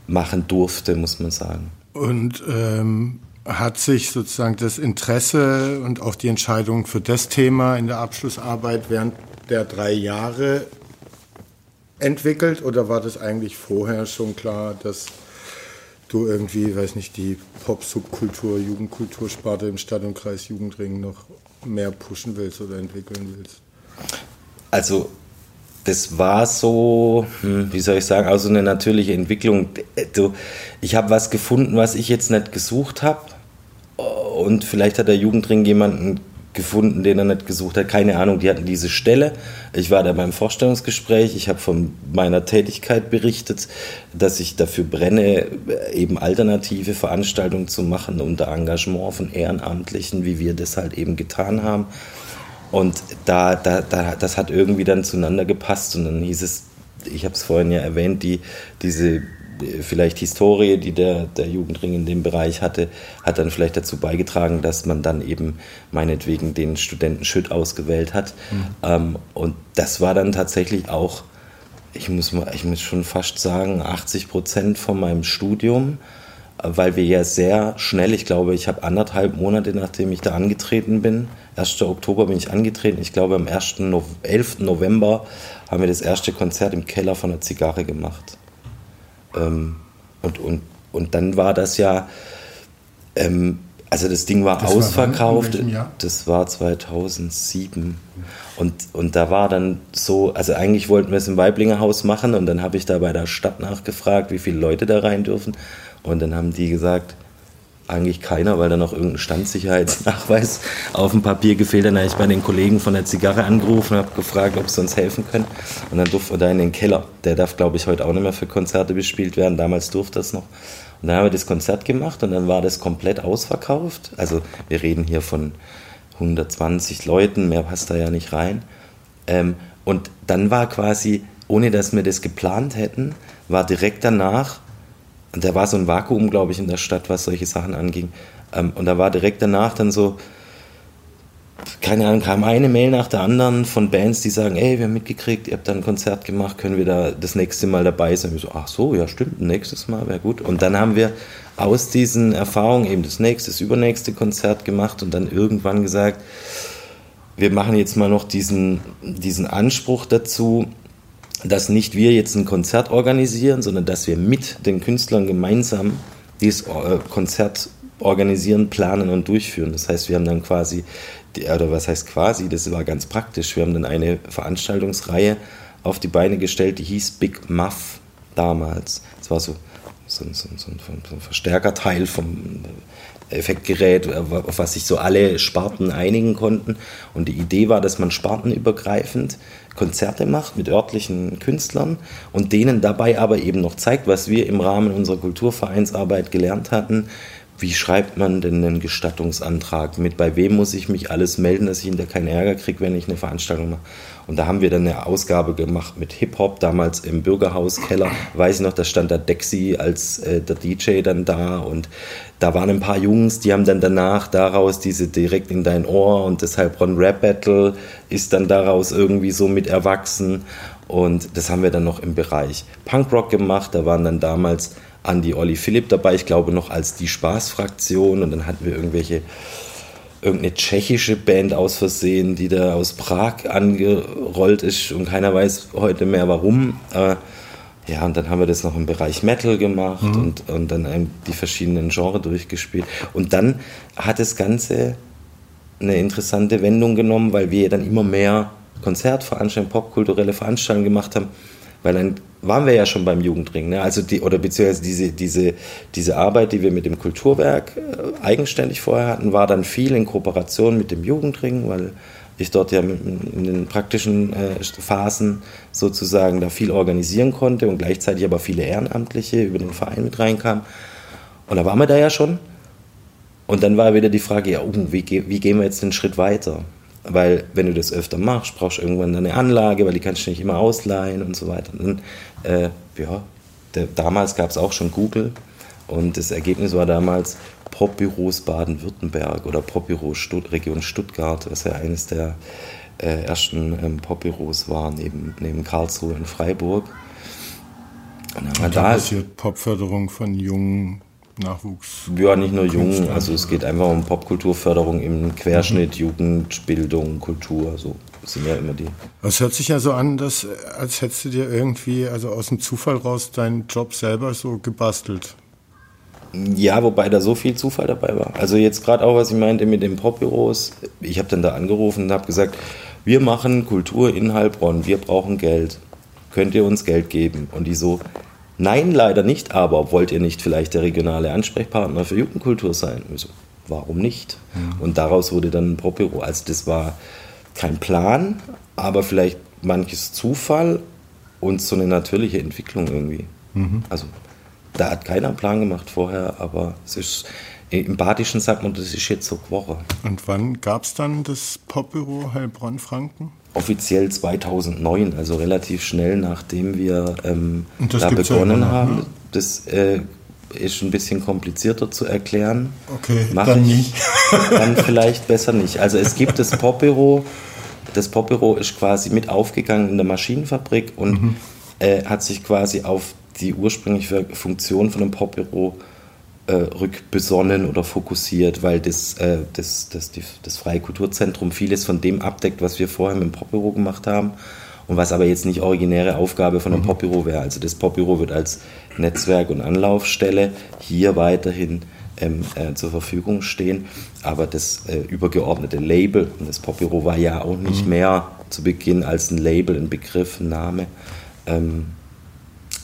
Speaker 2: machen durfte, muss man sagen.
Speaker 1: Und ähm, hat sich sozusagen das Interesse und auch die Entscheidung für das Thema in der Abschlussarbeit während der drei Jahre entwickelt oder war das eigentlich vorher schon klar, dass du irgendwie, weiß nicht, die Pop-Subkultur, Jugendkultursparte im Stadt- und Kreis Jugendring noch mehr pushen willst oder entwickeln willst?
Speaker 2: Also das war so, hm, wie soll ich sagen, also eine natürliche Entwicklung. Ich habe was gefunden, was ich jetzt nicht gesucht habe. Und vielleicht hat der Jugendring jemanden gefunden, den er nicht gesucht hat. Keine Ahnung, die hatten diese Stelle. Ich war da beim Vorstellungsgespräch. Ich habe von meiner Tätigkeit berichtet, dass ich dafür brenne, eben alternative Veranstaltungen zu machen unter Engagement von Ehrenamtlichen, wie wir das halt eben getan haben. Und da, da, da, das hat irgendwie dann zueinander gepasst und dann hieß es, ich habe es vorhin ja erwähnt, die, diese vielleicht Historie, die der, der Jugendring in dem Bereich hatte, hat dann vielleicht dazu beigetragen, dass man dann eben meinetwegen den Studenten Schütt ausgewählt hat. Mhm. Ähm, und das war dann tatsächlich auch, ich muss, mal, ich muss schon fast sagen, 80 Prozent von meinem Studium weil wir ja sehr schnell, ich glaube, ich habe anderthalb Monate, nachdem ich da angetreten bin, 1. Oktober bin ich angetreten, ich glaube am 1. No 11. November haben wir das erste Konzert im Keller von der Zigarre gemacht. Ähm, und, und, und dann war das ja, ähm, also das Ding war das ausverkauft, war das war 2007. Und, und da war dann so, also eigentlich wollten wir es im Weiblingerhaus machen und dann habe ich da bei der Stadt nachgefragt, wie viele Leute da rein dürfen. Und dann haben die gesagt, eigentlich keiner, weil da noch irgendein Standsicherheitsnachweis auf dem Papier gefehlt hat. Dann habe ich bei den Kollegen von der Zigarre angerufen und habe gefragt, ob sie uns helfen können. Und dann durften wir da in den Keller. Der darf, glaube ich, heute auch nicht mehr für Konzerte bespielt werden. Damals durfte das noch. Und dann haben wir das Konzert gemacht und dann war das komplett ausverkauft. Also wir reden hier von 120 Leuten, mehr passt da ja nicht rein. Ähm, und dann war quasi, ohne dass wir das geplant hätten, war direkt danach da war so ein Vakuum, glaube ich, in der Stadt, was solche Sachen anging. Ähm, und da war direkt danach dann so, keine Ahnung, kam eine Mail nach der anderen von Bands, die sagen, ey, wir haben mitgekriegt, ihr habt da ein Konzert gemacht, können wir da das nächste Mal dabei sein? Und wir so, ach so, ja stimmt, nächstes Mal wäre gut. Und dann haben wir aus diesen Erfahrungen eben das nächste, das übernächste Konzert gemacht und dann irgendwann gesagt, wir machen jetzt mal noch diesen, diesen Anspruch dazu, dass nicht wir jetzt ein Konzert organisieren, sondern dass wir mit den Künstlern gemeinsam dieses äh, Konzert organisieren, planen und durchführen. Das heißt, wir haben dann quasi, oder was heißt quasi, das war ganz praktisch, wir haben dann eine Veranstaltungsreihe auf die Beine gestellt, die hieß Big Muff damals. Das war so, so, so, so ein Verstärkerteil vom Effektgerät, auf was sich so alle Sparten einigen konnten. Und die Idee war, dass man spartenübergreifend Konzerte macht mit örtlichen Künstlern und denen dabei aber eben noch zeigt, was wir im Rahmen unserer Kulturvereinsarbeit gelernt hatten. Wie schreibt man denn einen Gestattungsantrag? Mit bei wem muss ich mich alles melden, dass ich hinter keinen Ärger kriege, wenn ich eine Veranstaltung mache? Und da haben wir dann eine Ausgabe gemacht mit Hip-Hop, damals im Bürgerhauskeller. Weiß ich noch, da stand der Dexy als äh, der DJ dann da und da waren ein paar Jungs, die haben dann danach daraus diese direkt in dein Ohr und deshalb Ron Rap Battle ist dann daraus irgendwie so mit erwachsen und das haben wir dann noch im Bereich Punkrock gemacht. Da waren dann damals Andy Olli Philipp dabei, ich glaube noch als die Spaßfraktion und dann hatten wir irgendwelche irgendeine tschechische Band aus Versehen, die da aus Prag angerollt ist und keiner weiß heute mehr warum. Äh, ja, und dann haben wir das noch im Bereich Metal gemacht mhm. und, und dann die verschiedenen Genres durchgespielt. Und dann hat das Ganze eine interessante Wendung genommen, weil wir dann immer mehr Konzertveranstaltungen, popkulturelle Veranstaltungen gemacht haben, weil dann waren wir ja schon beim Jugendring, ne? also die, oder beziehungsweise diese, diese, diese Arbeit, die wir mit dem Kulturwerk äh, eigenständig vorher hatten, war dann viel in Kooperation mit dem Jugendring, weil ich dort ja in den praktischen äh, Phasen sozusagen da viel organisieren konnte und gleichzeitig aber viele Ehrenamtliche über den Verein mit reinkamen. Und da waren wir da ja schon. Und dann war wieder die Frage, ja, oh, wie, wie gehen wir jetzt den Schritt weiter? Weil wenn du das öfter machst, brauchst du irgendwann eine Anlage, weil die kannst du nicht immer ausleihen und so weiter. Und dann, äh, ja, der, damals gab es auch schon Google und das Ergebnis war damals Popbüros Baden-Württemberg oder Popbüro Stutt Region Stuttgart, was ja eines der äh, ersten ähm, Popbüros war, neben, neben Karlsruhe in Freiburg.
Speaker 1: Und dann und da passiert Popförderung von jungen Nachwuchs.
Speaker 2: Ja, nicht nur jung, also es geht einfach um Popkulturförderung im Querschnitt, mhm. Jugend, Bildung, Kultur, so sind ja immer die.
Speaker 1: Es hört sich ja so an, dass, als hättest du dir irgendwie, also aus dem Zufall raus, deinen Job selber so gebastelt.
Speaker 2: Ja, wobei da so viel Zufall dabei war. Also jetzt gerade auch, was ich meinte mit den Popbüros. Ich habe dann da angerufen und habe gesagt, wir machen Kultur in Heilbronn, wir brauchen Geld. Könnt ihr uns Geld geben? Und die so, Nein, leider nicht, aber wollt ihr nicht vielleicht der regionale Ansprechpartner für Jugendkultur sein? So, warum nicht? Ja. Und daraus wurde dann ein Popbüro. Also das war kein Plan, aber vielleicht manches Zufall und so eine natürliche Entwicklung irgendwie. Mhm. Also da hat keiner einen Plan gemacht vorher, aber es ist im Badischen sagt man, das ist jetzt so Woche.
Speaker 1: Und wann gab es dann das Popbüro Heilbronn-Franken?
Speaker 2: offiziell 2009, also relativ schnell nachdem wir ähm, da begonnen ja haben. Ne? Das äh, ist ein bisschen komplizierter zu erklären.
Speaker 1: Okay, Mach dann ich, nicht.
Speaker 2: dann vielleicht besser nicht. Also es gibt das Popbüro. Das Popbüro ist quasi mit aufgegangen in der Maschinenfabrik und mhm. äh, hat sich quasi auf die ursprüngliche Funktion von einem Popbüro äh, rückbesonnen oder fokussiert, weil das, äh, das, das, die, das Freie Kulturzentrum vieles von dem abdeckt, was wir vorher mit dem Popbüro gemacht haben und was aber jetzt nicht originäre Aufgabe von einem mhm. Popbüro wäre. Also das Popbüro wird als Netzwerk und Anlaufstelle hier weiterhin ähm, äh, zur Verfügung stehen, aber das äh, übergeordnete Label, und das Popbüro war ja auch nicht mhm. mehr zu Beginn als ein Label, ein Begriff, ein Name, ähm,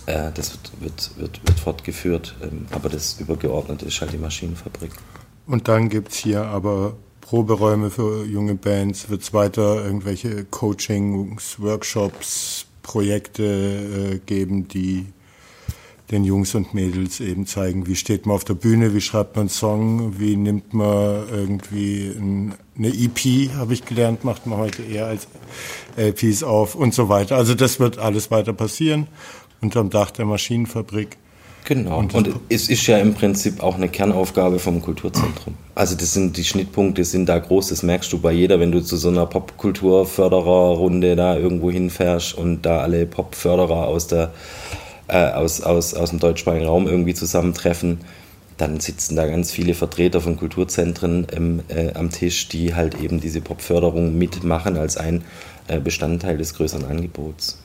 Speaker 2: äh, das wird, wird, wird, wird fortgeführt, ähm, aber das Übergeordnete ist halt die Maschinenfabrik.
Speaker 1: Und dann gibt es hier aber Proberäume für junge Bands, wird es weiter irgendwelche Coachings, Workshops, Projekte äh, geben, die den Jungs und Mädels eben zeigen, wie steht man auf der Bühne, wie schreibt man einen Song, wie nimmt man irgendwie ein, eine EP, habe ich gelernt, macht man heute eher als LPs auf und so weiter. Also das wird alles weiter passieren unterm Dach der Maschinenfabrik.
Speaker 2: Genau. Und, und, es ist ja im Prinzip auch eine Kernaufgabe vom Kulturzentrum. Also das sind die Schnittpunkte sind da groß, das merkst du bei jeder, wenn du zu so einer Popkulturfördererrunde da irgendwo hinfährst und da alle Popförderer aus der äh, aus, aus, aus dem deutschsprachigen Raum irgendwie zusammentreffen, dann sitzen da ganz viele Vertreter von Kulturzentren ähm, äh, am Tisch, die halt eben diese Popförderung mitmachen als ein äh, Bestandteil des größeren Angebots.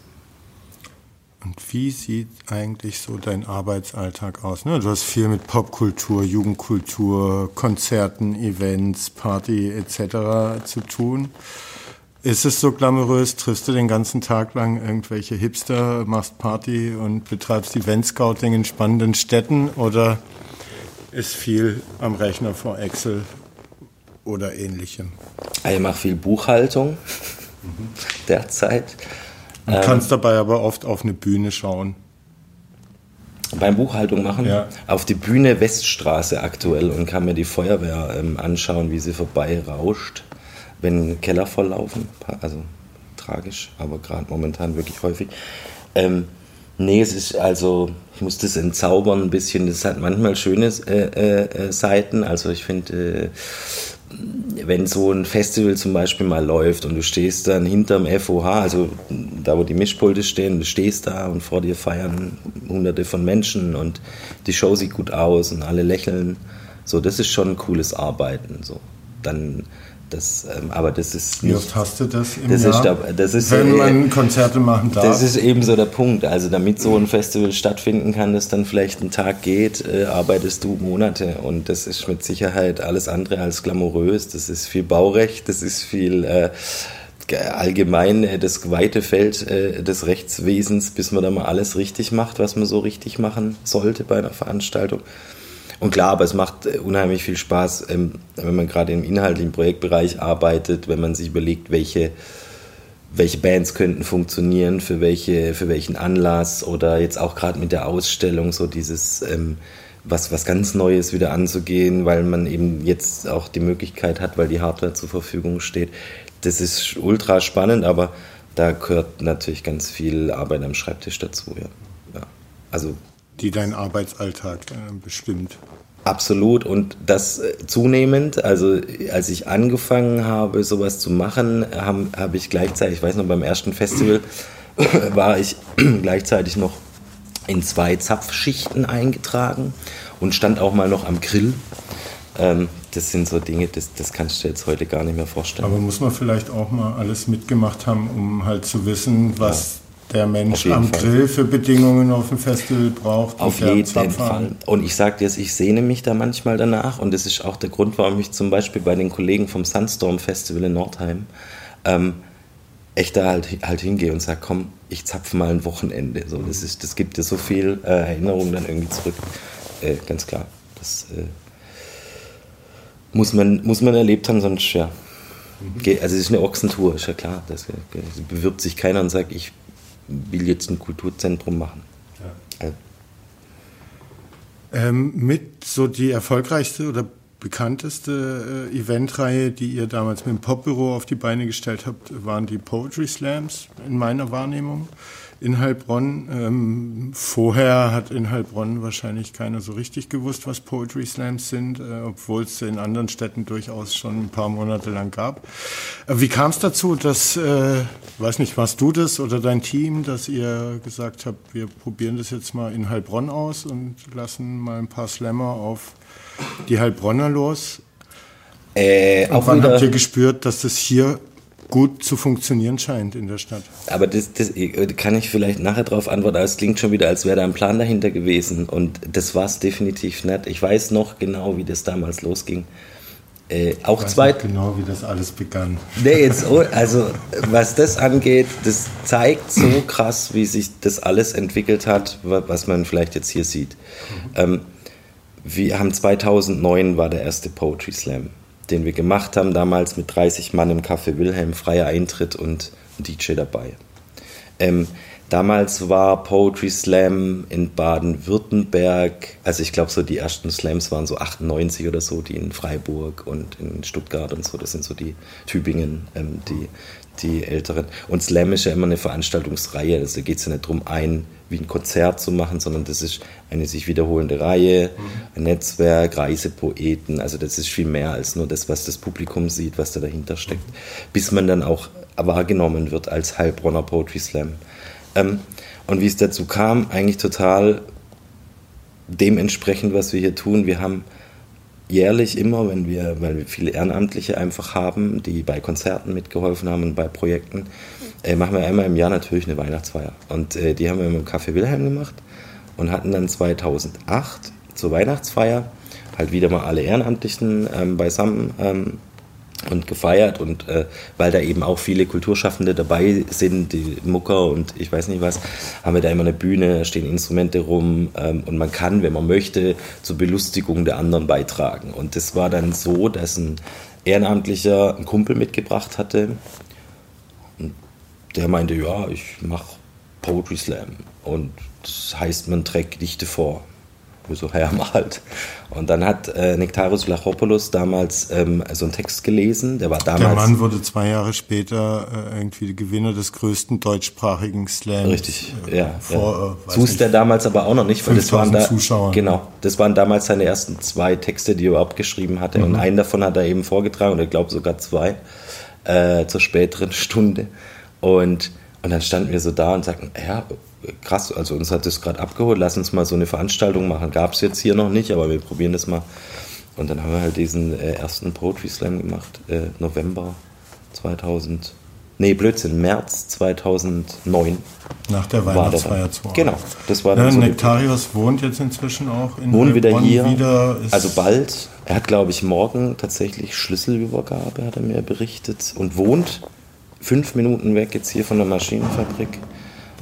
Speaker 1: Und wie sieht eigentlich so dein Arbeitsalltag aus? Ne? Du hast viel mit Popkultur, Jugendkultur, Konzerten, Events, Party etc. zu tun. Ist es so glamourös? Triffst du den ganzen Tag lang irgendwelche Hipster, machst Party und betreibst Event-Scouting in spannenden Städten oder ist viel am Rechner vor Excel oder ähnlichem?
Speaker 2: Ich mache viel Buchhaltung mhm. derzeit.
Speaker 1: Du ähm, kannst dabei aber oft auf eine Bühne schauen.
Speaker 2: Beim Buchhaltung machen? Ja. Auf die Bühne Weststraße aktuell und kann mir die Feuerwehr ähm, anschauen, wie sie vorbei rauscht, wenn Keller volllaufen. Also tragisch, aber gerade momentan wirklich häufig. Ähm, nee, es ist also, ich muss das entzaubern ein bisschen. Das hat manchmal schöne äh, äh, Seiten. Also ich finde, äh, wenn so ein Festival zum Beispiel mal läuft und du stehst dann hinterm FOH, also da wo die Mischpulte stehen, du stehst da und vor dir feiern hunderte von Menschen und die Show sieht gut aus und alle lächeln. So, das ist schon ein cooles Arbeiten. So. dann das, ähm, aber das ist
Speaker 1: nicht, Wie oft hast du das im
Speaker 2: das
Speaker 1: Jahr?
Speaker 2: Ist, das ist,
Speaker 1: wenn man Konzerte machen darf?
Speaker 2: Das ist eben so der Punkt. Also damit so ein Festival stattfinden kann, das dann vielleicht einen Tag geht, äh, arbeitest du Monate und das ist mit Sicherheit alles andere als glamourös. Das ist viel Baurecht, das ist viel äh, allgemein äh, das weite Feld äh, des Rechtswesens, bis man da mal alles richtig macht, was man so richtig machen sollte bei einer Veranstaltung. Und klar, aber es macht äh, unheimlich viel Spaß, ähm, wenn man gerade im inhaltlichen Projektbereich arbeitet, wenn man sich überlegt, welche, welche Bands könnten funktionieren, für, welche, für welchen Anlass oder jetzt auch gerade mit der Ausstellung so dieses ähm, was, was ganz Neues wieder anzugehen, weil man eben jetzt auch die Möglichkeit hat, weil die Hardware zur Verfügung steht. Das ist ultra spannend, aber da gehört natürlich ganz viel Arbeit am Schreibtisch dazu. Ja. ja.
Speaker 1: Also die deinen Arbeitsalltag äh, bestimmt.
Speaker 2: Absolut und das äh, zunehmend. Also als ich angefangen habe, sowas zu machen, habe hab ich gleichzeitig, ich weiß noch, beim ersten Festival war ich gleichzeitig noch in zwei Zapfschichten eingetragen und stand auch mal noch am Grill. Ähm, das sind so Dinge, das, das kannst du dir jetzt heute gar nicht mehr vorstellen.
Speaker 1: Aber muss man vielleicht auch mal alles mitgemacht haben, um halt zu wissen, was der Mensch am Fall. Grill für Bedingungen auf dem Festival braucht.
Speaker 2: Auf jeden Fall. Und ich sage dir, ich sehne mich da manchmal danach und das ist auch der Grund, warum ich zum Beispiel bei den Kollegen vom Sunstorm Festival in Nordheim ähm, echt da halt, halt hingehe und sage, komm, ich zapfe mal ein Wochenende. So, das, ist, das gibt dir so viel äh, Erinnerung dann irgendwie zurück. Äh, ganz klar. Das äh, muss, man, muss man erlebt haben, sonst ja. Mhm. Also es ist eine Ochsentour, ist ja klar. Das, das bewirbt sich keiner und sagt, ich will jetzt ein Kulturzentrum machen. Ja.
Speaker 1: Also. Ähm, mit so die erfolgreichste oder bekannteste äh, Eventreihe, die ihr damals mit dem Popbüro auf die Beine gestellt habt, waren die Poetry Slams in meiner Wahrnehmung in Heilbronn. Ähm, vorher hat in Heilbronn wahrscheinlich keiner so richtig gewusst, was Poetry Slams sind, äh, obwohl es in anderen Städten durchaus schon ein paar Monate lang gab. Äh, wie kam es dazu, dass, äh, weiß nicht, warst du das oder dein Team, dass ihr gesagt habt, wir probieren das jetzt mal in Heilbronn aus und lassen mal ein paar Slammer auf die Heilbronner los? Äh, und wann habt ihr gespürt, dass das hier gut zu funktionieren scheint in der Stadt.
Speaker 2: Aber das, das kann ich vielleicht nachher darauf antworten, aber es klingt schon wieder, als wäre da ein Plan dahinter gewesen und das war es definitiv nicht. Ich weiß noch genau, wie das damals losging.
Speaker 1: Äh, auch zwei. Genau, wie das alles begann.
Speaker 2: Nee, jetzt, oh, also was das angeht, das zeigt so krass, wie sich das alles entwickelt hat, was man vielleicht jetzt hier sieht. Mhm. Ähm, wir haben 2009 war der erste Poetry Slam den wir gemacht haben, damals mit 30 Mann im Café Wilhelm, freier Eintritt und DJ dabei. Ähm, damals war Poetry Slam in Baden-Württemberg, also ich glaube so die ersten Slams waren so 98 oder so, die in Freiburg und in Stuttgart und so, das sind so die Tübingen, ähm, die, die älteren. Und Slam ist ja immer eine Veranstaltungsreihe, also geht es ja nicht darum, ein wie ein Konzert zu machen, sondern das ist eine sich wiederholende Reihe, mhm. ein Netzwerk, Reisepoeten. Also das ist viel mehr als nur das, was das Publikum sieht, was da dahinter steckt, bis man dann auch wahrgenommen wird als Heilbronner Poetry Slam. Ähm, und wie es dazu kam, eigentlich total dementsprechend, was wir hier tun. Wir haben jährlich immer, wenn wir, weil wir viele Ehrenamtliche einfach haben, die bei Konzerten mitgeholfen haben und bei Projekten, äh, machen wir einmal im Jahr natürlich eine Weihnachtsfeier. Und äh, die haben wir im Café Wilhelm gemacht und hatten dann 2008 zur Weihnachtsfeier halt wieder mal alle Ehrenamtlichen ähm, beisammen ähm, und gefeiert und äh, weil da eben auch viele Kulturschaffende dabei sind, die Mucker und ich weiß nicht was, haben wir da immer eine Bühne, stehen Instrumente rum ähm, und man kann, wenn man möchte, zur Belustigung der anderen beitragen. Und das war dann so, dass ein Ehrenamtlicher einen Kumpel mitgebracht hatte und der meinte, ja, ich mache Poetry Slam und das heißt, man trägt Gedichte vor so, ja, mal halt. Und dann hat äh, Nektarios Vlachopoulos damals ähm, so einen Text gelesen. Der war damals.
Speaker 1: Der Mann wurde zwei Jahre später äh, irgendwie Gewinner des größten deutschsprachigen Slams.
Speaker 2: Richtig, äh, ja. Vor, ja. Äh, der damals aber auch noch nicht, weil das waren da.
Speaker 1: Zuschauern.
Speaker 2: Genau, das waren damals seine ersten zwei Texte, die er überhaupt geschrieben hatte. Mhm. Und einen davon hat er eben vorgetragen, und ich glaube sogar zwei, äh, zur späteren Stunde. Und, und dann standen wir so da und sagten, ja, krass, also uns hat das gerade abgeholt, lass uns mal so eine Veranstaltung machen. Gab es jetzt hier noch nicht, aber wir probieren das mal. Und dann haben wir halt diesen äh, ersten Poetry Slam gemacht, äh, November 2000. Nee, Blödsinn, März 2009.
Speaker 1: Nach der Weihnachtsfeier 2.
Speaker 2: Genau,
Speaker 1: das war dann ja, so Nektarios wohnt jetzt inzwischen auch
Speaker 2: in Wohnt wieder Bonn hier, wieder also bald. Er hat, glaube ich, morgen tatsächlich Schlüsselübergabe, hat er mir berichtet. Und wohnt fünf Minuten weg jetzt hier von der Maschinenfabrik.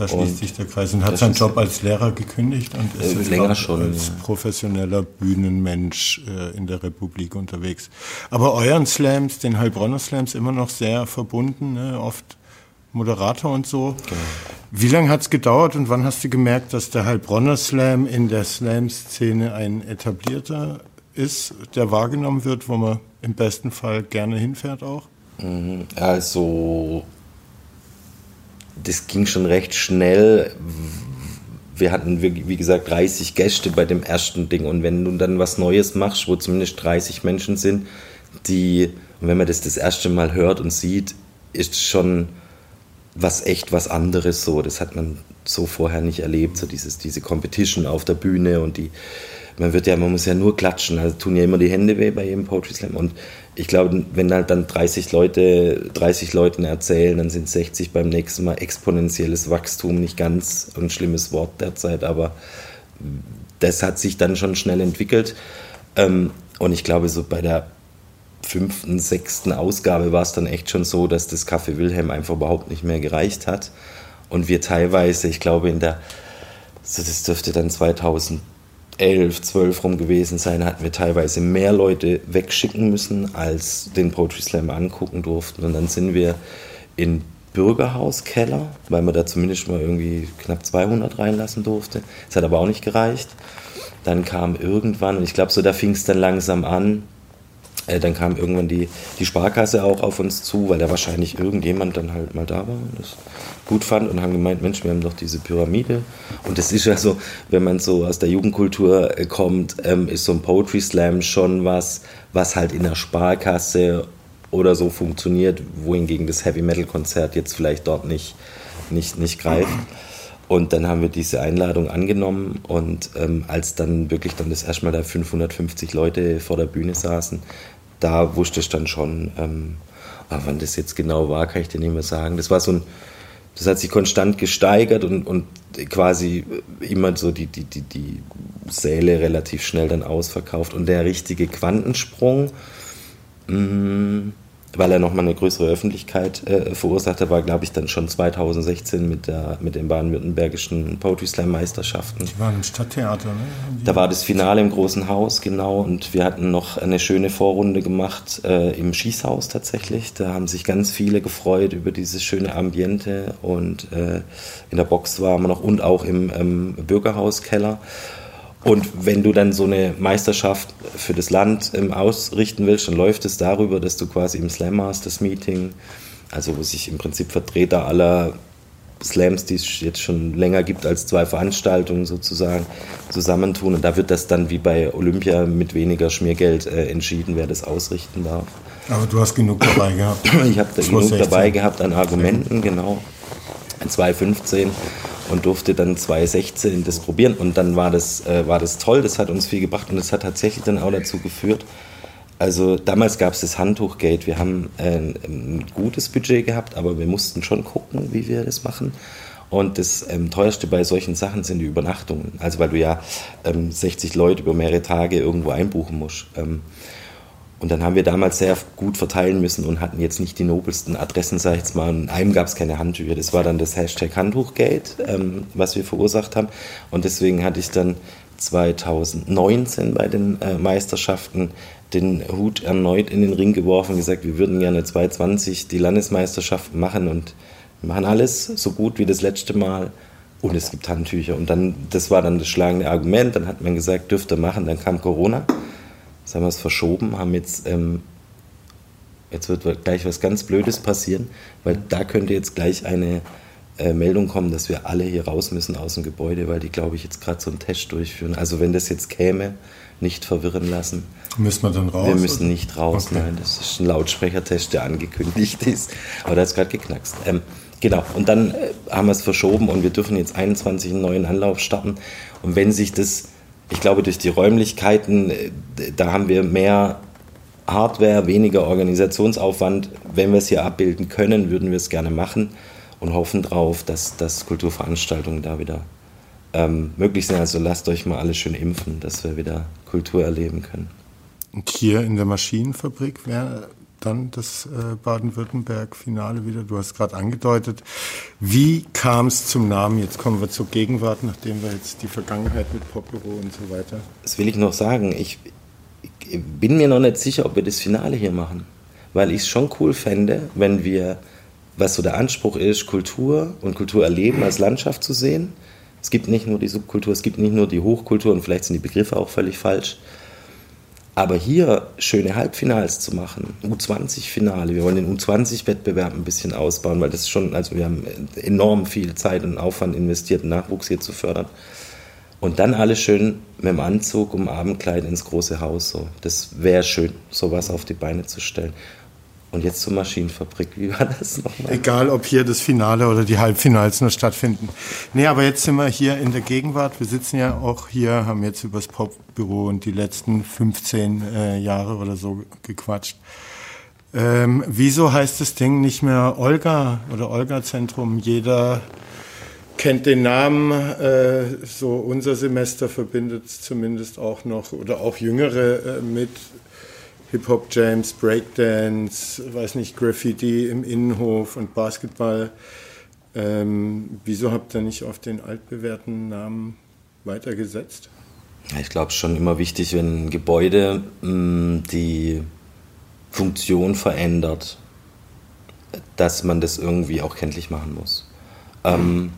Speaker 1: Da schließt und sich der Kreis und hat seinen Job als Lehrer gekündigt und ist
Speaker 2: äh, länger schon,
Speaker 1: als ja. professioneller Bühnenmensch äh, in der Republik unterwegs. Aber euren Slams, den Heilbronner Slams, immer noch sehr verbunden, ne? oft Moderator und so. Genau. Wie lange hat es gedauert und wann hast du gemerkt, dass der Heilbronner Slam in der Slam-Szene ein etablierter ist, der wahrgenommen wird, wo man im besten Fall gerne hinfährt auch?
Speaker 2: Also das ging schon recht schnell. Wir hatten, wie gesagt, 30 Gäste bei dem ersten Ding. Und wenn du dann was Neues machst, wo zumindest 30 Menschen sind, die, wenn man das das erste Mal hört und sieht, ist schon was echt was anderes so. Das hat man so vorher nicht erlebt, so dieses, diese Competition auf der Bühne und die, man wird ja, man muss ja nur klatschen, also tun ja immer die Hände weh bei jedem Poetry Slam und ich glaube, wenn halt dann 30 Leute 30 Leuten erzählen, dann sind 60 beim nächsten Mal exponentielles Wachstum, nicht ganz ein schlimmes Wort derzeit, aber das hat sich dann schon schnell entwickelt. Ähm, und ich glaube, so bei der fünften, sechsten Ausgabe war es dann echt schon so, dass das Café Wilhelm einfach überhaupt nicht mehr gereicht hat. Und wir teilweise, ich glaube, in der, das dürfte dann 2000 11, 12 rum gewesen sein, hatten wir teilweise mehr Leute wegschicken müssen, als den Poetry Slam angucken durften. Und dann sind wir in Bürgerhauskeller, weil man da zumindest mal irgendwie knapp 200 reinlassen durfte. Das hat aber auch nicht gereicht. Dann kam irgendwann, und ich glaube, so da fing es dann langsam an, dann kam irgendwann die, die Sparkasse auch auf uns zu, weil da wahrscheinlich irgendjemand dann halt mal da war und das gut fand und haben gemeint, Mensch, wir haben doch diese Pyramide. Und das ist ja so, wenn man so aus der Jugendkultur äh, kommt, ähm, ist so ein Poetry Slam schon was, was halt in der Sparkasse oder so funktioniert, wohingegen das Heavy Metal Konzert jetzt vielleicht dort nicht, nicht, nicht greift. Und dann haben wir diese Einladung angenommen und ähm, als dann wirklich dann das erste Mal da 550 Leute vor der Bühne saßen, da wusste ich dann schon, ähm, aber wann das jetzt genau war, kann ich dir nicht mehr sagen. Das war so ein, das hat sich konstant gesteigert und, und quasi immer so die, die, die, die Säle relativ schnell dann ausverkauft. Und der richtige Quantensprung, mh, mm, weil er nochmal eine größere Öffentlichkeit äh, verursachte, war, glaube ich, dann schon 2016 mit, der, mit den baden-württembergischen Poetry Slam Meisterschaften.
Speaker 1: Die waren im Stadttheater, ne?
Speaker 2: Da war das Finale im Großen Haus, genau, und wir hatten noch eine schöne Vorrunde gemacht äh, im Schießhaus tatsächlich. Da haben sich ganz viele gefreut über dieses schöne Ambiente und äh, in der Box waren wir noch und auch im ähm, Bürgerhauskeller. Und wenn du dann so eine Meisterschaft für das Land ähm, ausrichten willst, dann läuft es darüber, dass du quasi im Slam Masters Meeting, also wo sich im Prinzip Vertreter aller Slams, die es jetzt schon länger gibt als zwei Veranstaltungen sozusagen, zusammentun. Und da wird das dann wie bei Olympia mit weniger Schmiergeld äh, entschieden, wer das ausrichten darf.
Speaker 1: Aber du hast genug dabei gehabt.
Speaker 2: ich habe da genug dabei gehabt an Argumenten, genau. 2,15 und durfte dann 2016 das probieren und dann war das, äh, war das toll, das hat uns viel gebracht und das hat tatsächlich dann auch dazu geführt, also damals gab es das Handtuchgate, wir haben äh, ein gutes Budget gehabt, aber wir mussten schon gucken, wie wir das machen. Und das ähm, teuerste bei solchen Sachen sind die Übernachtungen. Also weil du ja ähm, 60 Leute über mehrere Tage irgendwo einbuchen musst. Ähm, und dann haben wir damals sehr gut verteilen müssen und hatten jetzt nicht die nobelsten Adressen, sag ich jetzt mal. Und einem gab es keine Handtücher. Das war dann das Hashtag Handtuchgate, ähm, was wir verursacht haben. Und deswegen hatte ich dann 2019 bei den äh, Meisterschaften den Hut erneut in den Ring geworfen und gesagt, wir würden gerne 2020 die Landesmeisterschaft machen und machen alles so gut wie das letzte Mal. Und es gibt Handtücher. Und dann, das war dann das schlagende Argument. Dann hat man gesagt, dürfte machen. Dann kam Corona. Jetzt haben wir es verschoben, haben jetzt, ähm, jetzt wird gleich was ganz Blödes passieren, weil da könnte jetzt gleich eine äh, Meldung kommen, dass wir alle hier raus müssen aus dem Gebäude, weil die, glaube ich, jetzt gerade so einen Test durchführen. Also wenn das jetzt käme, nicht verwirren lassen.
Speaker 1: Müssen wir dann raus?
Speaker 2: Wir müssen oder? nicht raus, okay. nein. Das ist ein Lautsprechertest, der angekündigt ist. Aber da hat es gerade geknackst. Ähm, genau, und dann äh, haben wir es verschoben und wir dürfen jetzt 21 einen neuen Anlauf starten. Und wenn sich das ich glaube, durch die Räumlichkeiten, äh, da haben wir mehr Hardware, weniger Organisationsaufwand. Wenn wir es hier abbilden können, würden wir es gerne machen und hoffen darauf, dass, dass Kulturveranstaltungen da wieder ähm, möglich sind. Also lasst euch mal alle schön impfen, dass wir wieder Kultur erleben können.
Speaker 1: Und hier in der Maschinenfabrik wäre dann das äh, Baden-Württemberg-Finale wieder. Du hast gerade angedeutet. Wie kam es zum Namen? Jetzt kommen wir zur Gegenwart, nachdem wir jetzt die Vergangenheit mit Popbüro und so weiter.
Speaker 2: Das will ich noch sagen. Ich, ich bin mir noch nicht sicher, ob wir das Finale hier machen. Weil ich es schon cool fände, wenn wir, was so der Anspruch ist, Kultur und Kultur erleben als Landschaft zu sehen. Es gibt nicht nur die Subkultur, es gibt nicht nur die Hochkultur und vielleicht sind die Begriffe auch völlig falsch aber hier schöne Halbfinals zu machen, U20-Finale, wir wollen den U20-Wettbewerb ein bisschen ausbauen, weil das schon, also wir haben enorm viel Zeit und Aufwand investiert, Nachwuchs hier zu fördern. Und dann alles schön mit dem Anzug um Abendkleid ins große Haus. So. Das wäre schön, sowas auf die Beine zu stellen. Und jetzt zur Maschinenfabrik. Wie war das nochmal?
Speaker 1: Egal, ob hier das Finale oder die Halbfinals nur stattfinden. Nee, aber jetzt sind wir hier in der Gegenwart. Wir sitzen ja auch hier, haben jetzt über das Popbüro und die letzten 15 äh, Jahre oder so gequatscht. Ähm, wieso heißt das Ding nicht mehr Olga oder Olga-Zentrum? Jeder kennt den Namen, äh, so unser Semester verbindet es zumindest auch noch oder auch Jüngere äh, mit Hip-Hop Jams, Breakdance, weiß nicht, Graffiti im Innenhof und Basketball. Ähm, wieso habt ihr nicht auf den altbewährten Namen weitergesetzt?
Speaker 2: Ich glaube, schon immer wichtig, wenn ein Gebäude mh, mm, die Funktion verändert, dass man das irgendwie auch kenntlich machen muss. Ähm,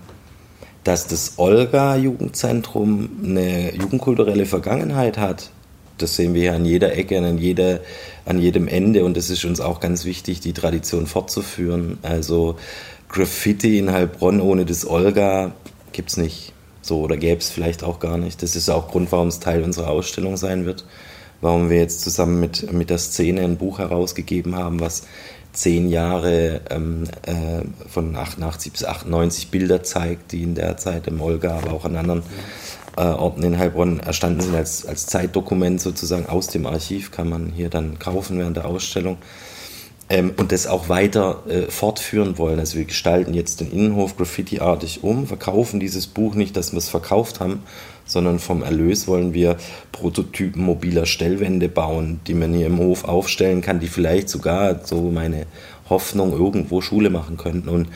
Speaker 2: dass das Olga-Jugendzentrum eine jugendkulturelle Vergangenheit hat, das sehen wir ja an jeder Ecke, an, jeder, an jedem Ende und es ist uns auch ganz wichtig, die Tradition fortzuführen. Also Graffiti in Heilbronn ohne das Olga gibt es nicht. So, oder gäbe es vielleicht auch gar nicht. Das ist auch Grund, warum es Teil unserer Ausstellung sein wird. Warum wir jetzt zusammen mit, mit der Szene ein Buch herausgegeben haben, was zehn Jahre ähm, äh, von 88 bis 98 Bilder zeigt, die in der Zeit im Olga, aber auch an anderen äh, Orten in Heilbronn erstanden sind als, als Zeitdokument sozusagen aus dem Archiv, kann man hier dann kaufen während der Ausstellung. Ähm, und das auch weiter äh, fortführen wollen. Also wir gestalten jetzt den Innenhof graffiti-artig um, verkaufen dieses Buch nicht, dass wir es verkauft haben, sondern vom Erlös wollen wir Prototypen mobiler Stellwände bauen, die man hier im Hof aufstellen kann, die vielleicht sogar, so meine Hoffnung, irgendwo Schule machen könnten. Und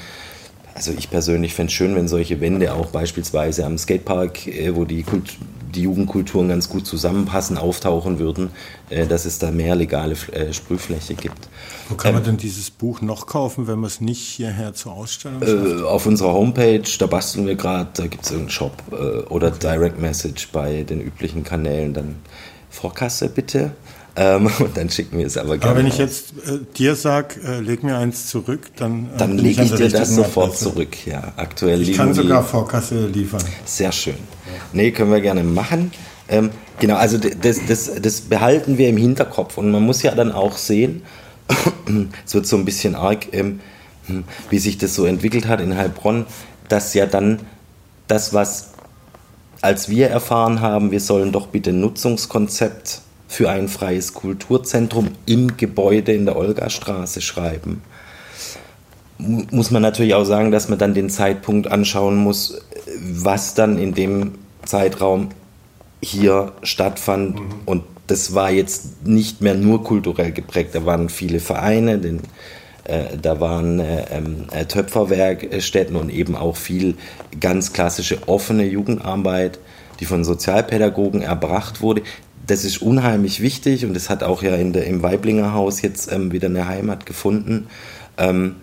Speaker 2: also ich persönlich fände es schön, wenn solche Wände auch beispielsweise am Skatepark, äh, wo die, Kult die Jugendkulturen ganz gut zusammenpassen, auftauchen würden, äh, dass es da mehr legale äh, Sprühfläche gibt.
Speaker 1: Wo kann man ähm, denn dieses Buch noch kaufen, wenn man es nicht hierher zur Ausstellung schafft?
Speaker 2: Äh, auf unserer Homepage, da basteln wir gerade, da gibt es irgendeinen Shop äh, oder. Direct Message bei den üblichen Kanälen. Dann Vorkasse bitte. Ähm, und dann schicken wir es aber
Speaker 1: gerne. Aber wenn ich jetzt äh, dir sage, äh, leg mir eins zurück, dann.
Speaker 2: Äh, dann lege ich, dir das sofort Adresse. zurück, ja. Aktuell
Speaker 1: ich kann sogar Vorkasse liefern.
Speaker 2: Sehr schön. Nee, können wir gerne machen. Ähm, genau, also das, das, das behalten wir im Hinterkopf. Und man muss ja dann auch sehen, es wird so ein bisschen arg, ähm, hm, wie sich das so entwickelt hat in Heilbronn, dass ja dann das, was als wir erfahren haben, wir sollen doch bitte Nutzungskonzept für ein freies Kulturzentrum im Gebäude in der Olgastraße schreiben. Muss man natürlich auch sagen, dass man dann den Zeitpunkt anschauen muss, was dann in dem Zeitraum hier stattfand. Mhm. Und das war jetzt nicht mehr nur kulturell geprägt. Da waren viele Vereine, den, äh, da waren äh, äh, Töpferwerkstätten und eben auch viel ganz klassische offene Jugendarbeit, die von Sozialpädagogen erbracht wurde, das ist unheimlich wichtig und es hat auch ja in der, im Weiblinger Haus jetzt ähm, wieder eine Heimat gefunden. Ähm,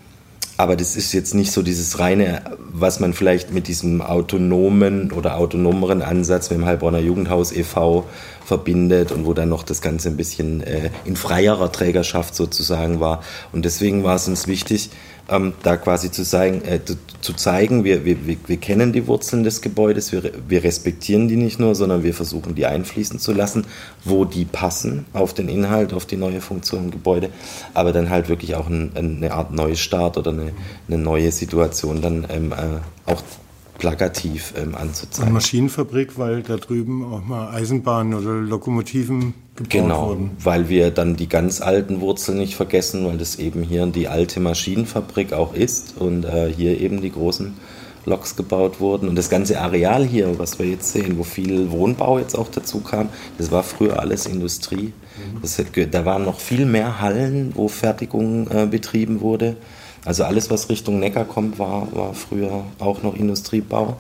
Speaker 2: aber das ist jetzt nicht so dieses reine, was man vielleicht mit diesem autonomen oder autonomeren Ansatz mit dem Heilbronner Jugendhaus e.V. verbindet und wo dann noch das Ganze ein bisschen äh, in freierer Trägerschaft sozusagen war. Und deswegen war es uns wichtig, ähm, da quasi zu, sagen, äh, zu zeigen, wir, wir, wir kennen die Wurzeln des Gebäudes, wir, wir respektieren die nicht nur, sondern wir versuchen die einfließen zu lassen, wo die passen auf den Inhalt, auf die neue Funktion im Gebäude, aber dann halt wirklich auch ein, eine Art Neustart oder eine, eine neue Situation dann ähm, äh, auch plakativ ähm, anzuzeigen.
Speaker 1: Und Maschinenfabrik, weil da drüben auch mal Eisenbahnen oder Lokomotiven gebaut
Speaker 2: genau,
Speaker 1: wurden.
Speaker 2: weil wir dann die ganz alten Wurzeln nicht vergessen, weil das eben hier die alte Maschinenfabrik auch ist und äh, hier eben die großen Loks gebaut wurden. Und das ganze Areal hier, was wir jetzt sehen, wo viel Wohnbau jetzt auch dazu kam, das war früher alles Industrie. Mhm. Das hat, da waren noch viel mehr Hallen, wo Fertigung äh, betrieben wurde. Also alles, was Richtung Neckar kommt, war, war früher auch noch Industriebau.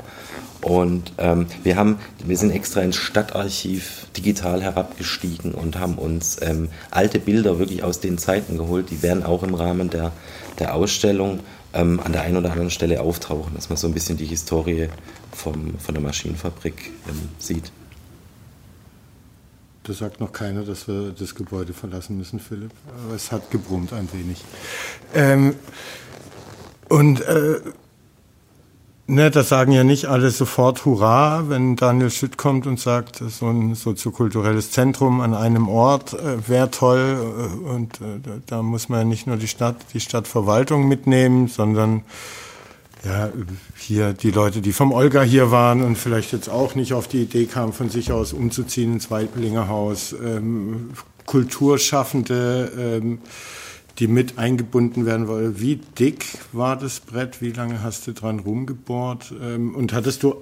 Speaker 2: Und ähm, wir, haben, wir sind extra ins Stadtarchiv digital herabgestiegen und haben uns ähm, alte Bilder wirklich aus den Zeiten geholt. Die werden auch im Rahmen der, der Ausstellung ähm, an der einen oder anderen Stelle auftauchen, dass man so ein bisschen die Historie vom, von der Maschinenfabrik ähm, sieht.
Speaker 1: Da sagt noch keiner, dass wir das Gebäude verlassen müssen, Philipp. Aber es hat gebrummt ein wenig. Ähm, und äh, ne, das sagen ja nicht alle sofort Hurra, wenn Daniel Schütt kommt und sagt, so ein soziokulturelles Zentrum an einem Ort äh, wäre toll. Äh, und äh, da muss man ja nicht nur die Stadt, die Stadtverwaltung mitnehmen, sondern ja, hier die Leute, die vom Olga hier waren und vielleicht jetzt auch nicht auf die Idee kamen, von sich aus umzuziehen ins Weiblingerhaus, ähm, Kulturschaffende, ähm, die mit eingebunden werden wollen. Wie dick war das Brett? Wie lange hast du dran rumgebohrt? Ähm, und hattest du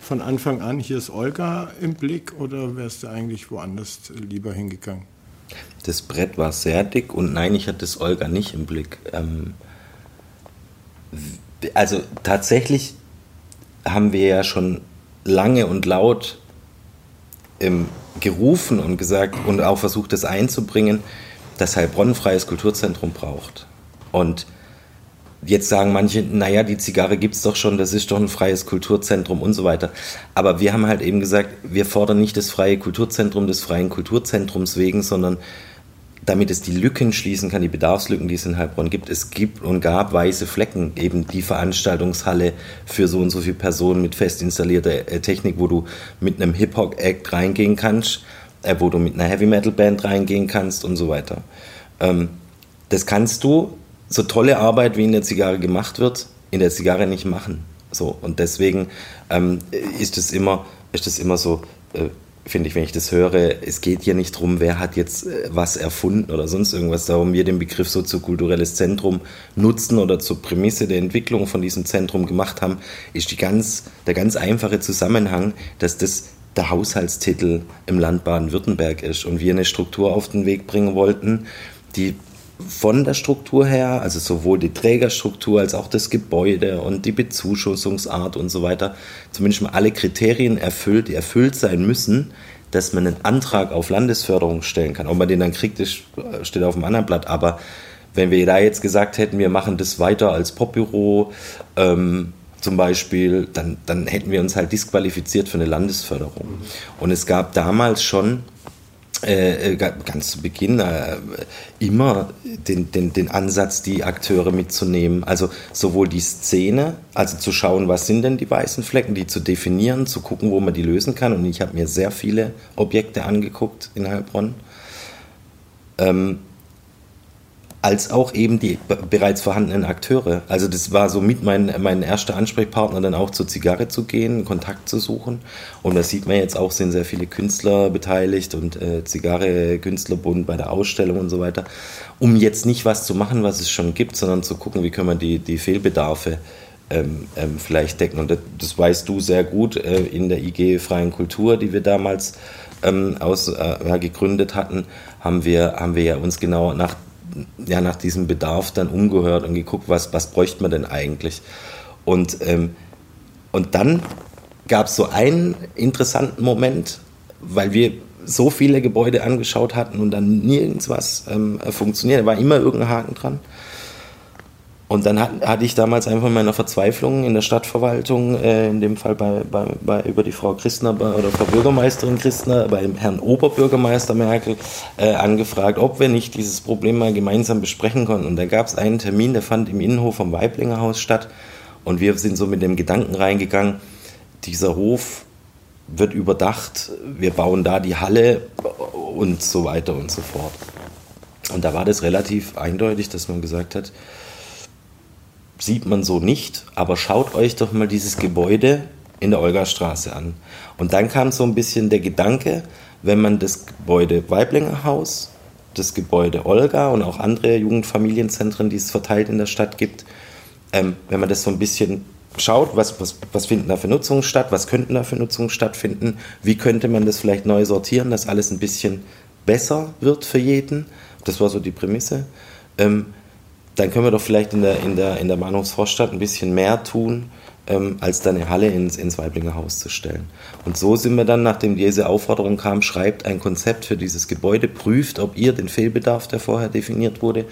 Speaker 1: von Anfang an, hier ist Olga im Blick oder wärst du eigentlich woanders lieber hingegangen?
Speaker 2: Das Brett war sehr dick und nein, ich hatte das Olga nicht im Blick. Ähm, also tatsächlich haben wir ja schon lange und laut ähm, gerufen und gesagt und auch versucht, das einzubringen, dass Heilbronn ein freies Kulturzentrum braucht. Und jetzt sagen manche, naja, die Zigarre gibt es doch schon, das ist doch ein freies Kulturzentrum und so weiter. Aber wir haben halt eben gesagt, wir fordern nicht das freie Kulturzentrum des freien Kulturzentrums wegen, sondern damit es die Lücken schließen kann, die Bedarfslücken, die es in Heilbronn gibt. Es gibt und gab weiße Flecken, eben die Veranstaltungshalle für so und so viele Personen mit fest installierter äh, Technik, wo du mit einem Hip-Hop-Act reingehen kannst, äh, wo du mit einer Heavy-Metal-Band reingehen kannst und so weiter. Ähm, das kannst du, so tolle Arbeit wie in der Zigarre gemacht wird, in der Zigarre nicht machen. So, und deswegen ähm, ist es immer, immer so, äh, finde ich, wenn ich das höre, es geht hier nicht darum, wer hat jetzt äh, was erfunden oder sonst irgendwas, darum wir den Begriff soziokulturelles Zentrum nutzen oder zur Prämisse der Entwicklung von diesem Zentrum gemacht haben, ist die ganz, der ganz einfache Zusammenhang, dass das der Haushaltstitel im Land Baden-Württemberg ist und wir eine Struktur auf den Weg bringen wollten, die von der Struktur her, also sowohl die Trägerstruktur als auch das Gebäude und die Bezuschussungsart und so weiter, zumindest mal alle Kriterien erfüllt, die erfüllt sein müssen, dass man einen Antrag auf Landesförderung stellen kann. Ob man den dann kriegt, steht auf dem anderen Blatt. Aber wenn wir da jetzt gesagt hätten, wir machen das weiter als Popbüro ähm, zum Beispiel, dann, dann hätten wir uns halt disqualifiziert für eine Landesförderung. Und es gab damals schon äh, äh ganz zu Beginn äh, immer den, den, den Ansatz, die Akteure mitzunehmen. Also sowohl die Szene, also zu schauen, was sind denn die weißen Flecken, die zu definieren, zu gucken, wo man die lösen kann. Und ich habe mir sehr viele Objekte angeguckt in Heilbronn. Ähm, als auch eben die bereits vorhandenen Akteure. Also das war somit mein, mein erster Ansprechpartner, dann auch zur Zigarre zu gehen, Kontakt zu suchen. Und das sieht man jetzt auch, sind sehr viele Künstler beteiligt und äh, Zigarre, Künstlerbund bei der Ausstellung und so weiter. Um jetzt nicht was zu machen, was es schon gibt, sondern zu gucken, wie können wir die, die Fehlbedarfe ähm, ähm, vielleicht decken. Und das, das, weißt du sehr gut äh, in der IG Freien Kultur, die wir damals ähm, aus, äh, ja, gegründet hatten, haben wir, haben wir ja uns genau nach ja, nach diesem Bedarf dann umgehört und geguckt, was, was bräuchte man denn eigentlich. Und, ähm, und dann gab es so einen interessanten Moment, weil wir so viele Gebäude angeschaut hatten und dann nirgends was ähm, funktioniert. Da war immer irgendein Haken dran. Und dann hat, hatte ich damals einfach in meiner Verzweiflung in der Stadtverwaltung, äh, in dem Fall bei, bei, bei, über die Frau Christner bei, oder Frau Bürgermeisterin Christner, beim Herrn Oberbürgermeister Merkel äh, angefragt, ob wir nicht dieses Problem mal gemeinsam besprechen konnten. Und da gab es einen Termin, der fand im Innenhof vom Weiblingerhaus statt. Und wir sind so mit dem Gedanken reingegangen, dieser Hof wird überdacht, wir bauen da die Halle und so weiter und so fort. Und da war das relativ eindeutig, dass man gesagt hat, sieht man so nicht, aber schaut euch doch mal dieses Gebäude in der Olgastraße an. Und dann kam so ein bisschen der Gedanke, wenn man das Gebäude Weiblinger Haus, das Gebäude Olga und auch andere Jugendfamilienzentren, die es verteilt in der Stadt gibt, ähm, wenn man das so ein bisschen schaut, was, was, was finden da für Nutzungen statt, was könnten da für Nutzungen stattfinden, wie könnte man das vielleicht neu sortieren, dass alles ein bisschen besser wird für jeden. Das war so die Prämisse. Ähm, dann können wir doch vielleicht in der, in der, in der Bahnhofsvorstadt ein bisschen mehr tun, ähm, als da eine Halle ins, ins Weiblinger Haus zu stellen. Und so sind wir dann, nachdem diese Aufforderung kam, schreibt ein Konzept für dieses Gebäude, prüft, ob ihr den Fehlbedarf, der vorher definiert wurde,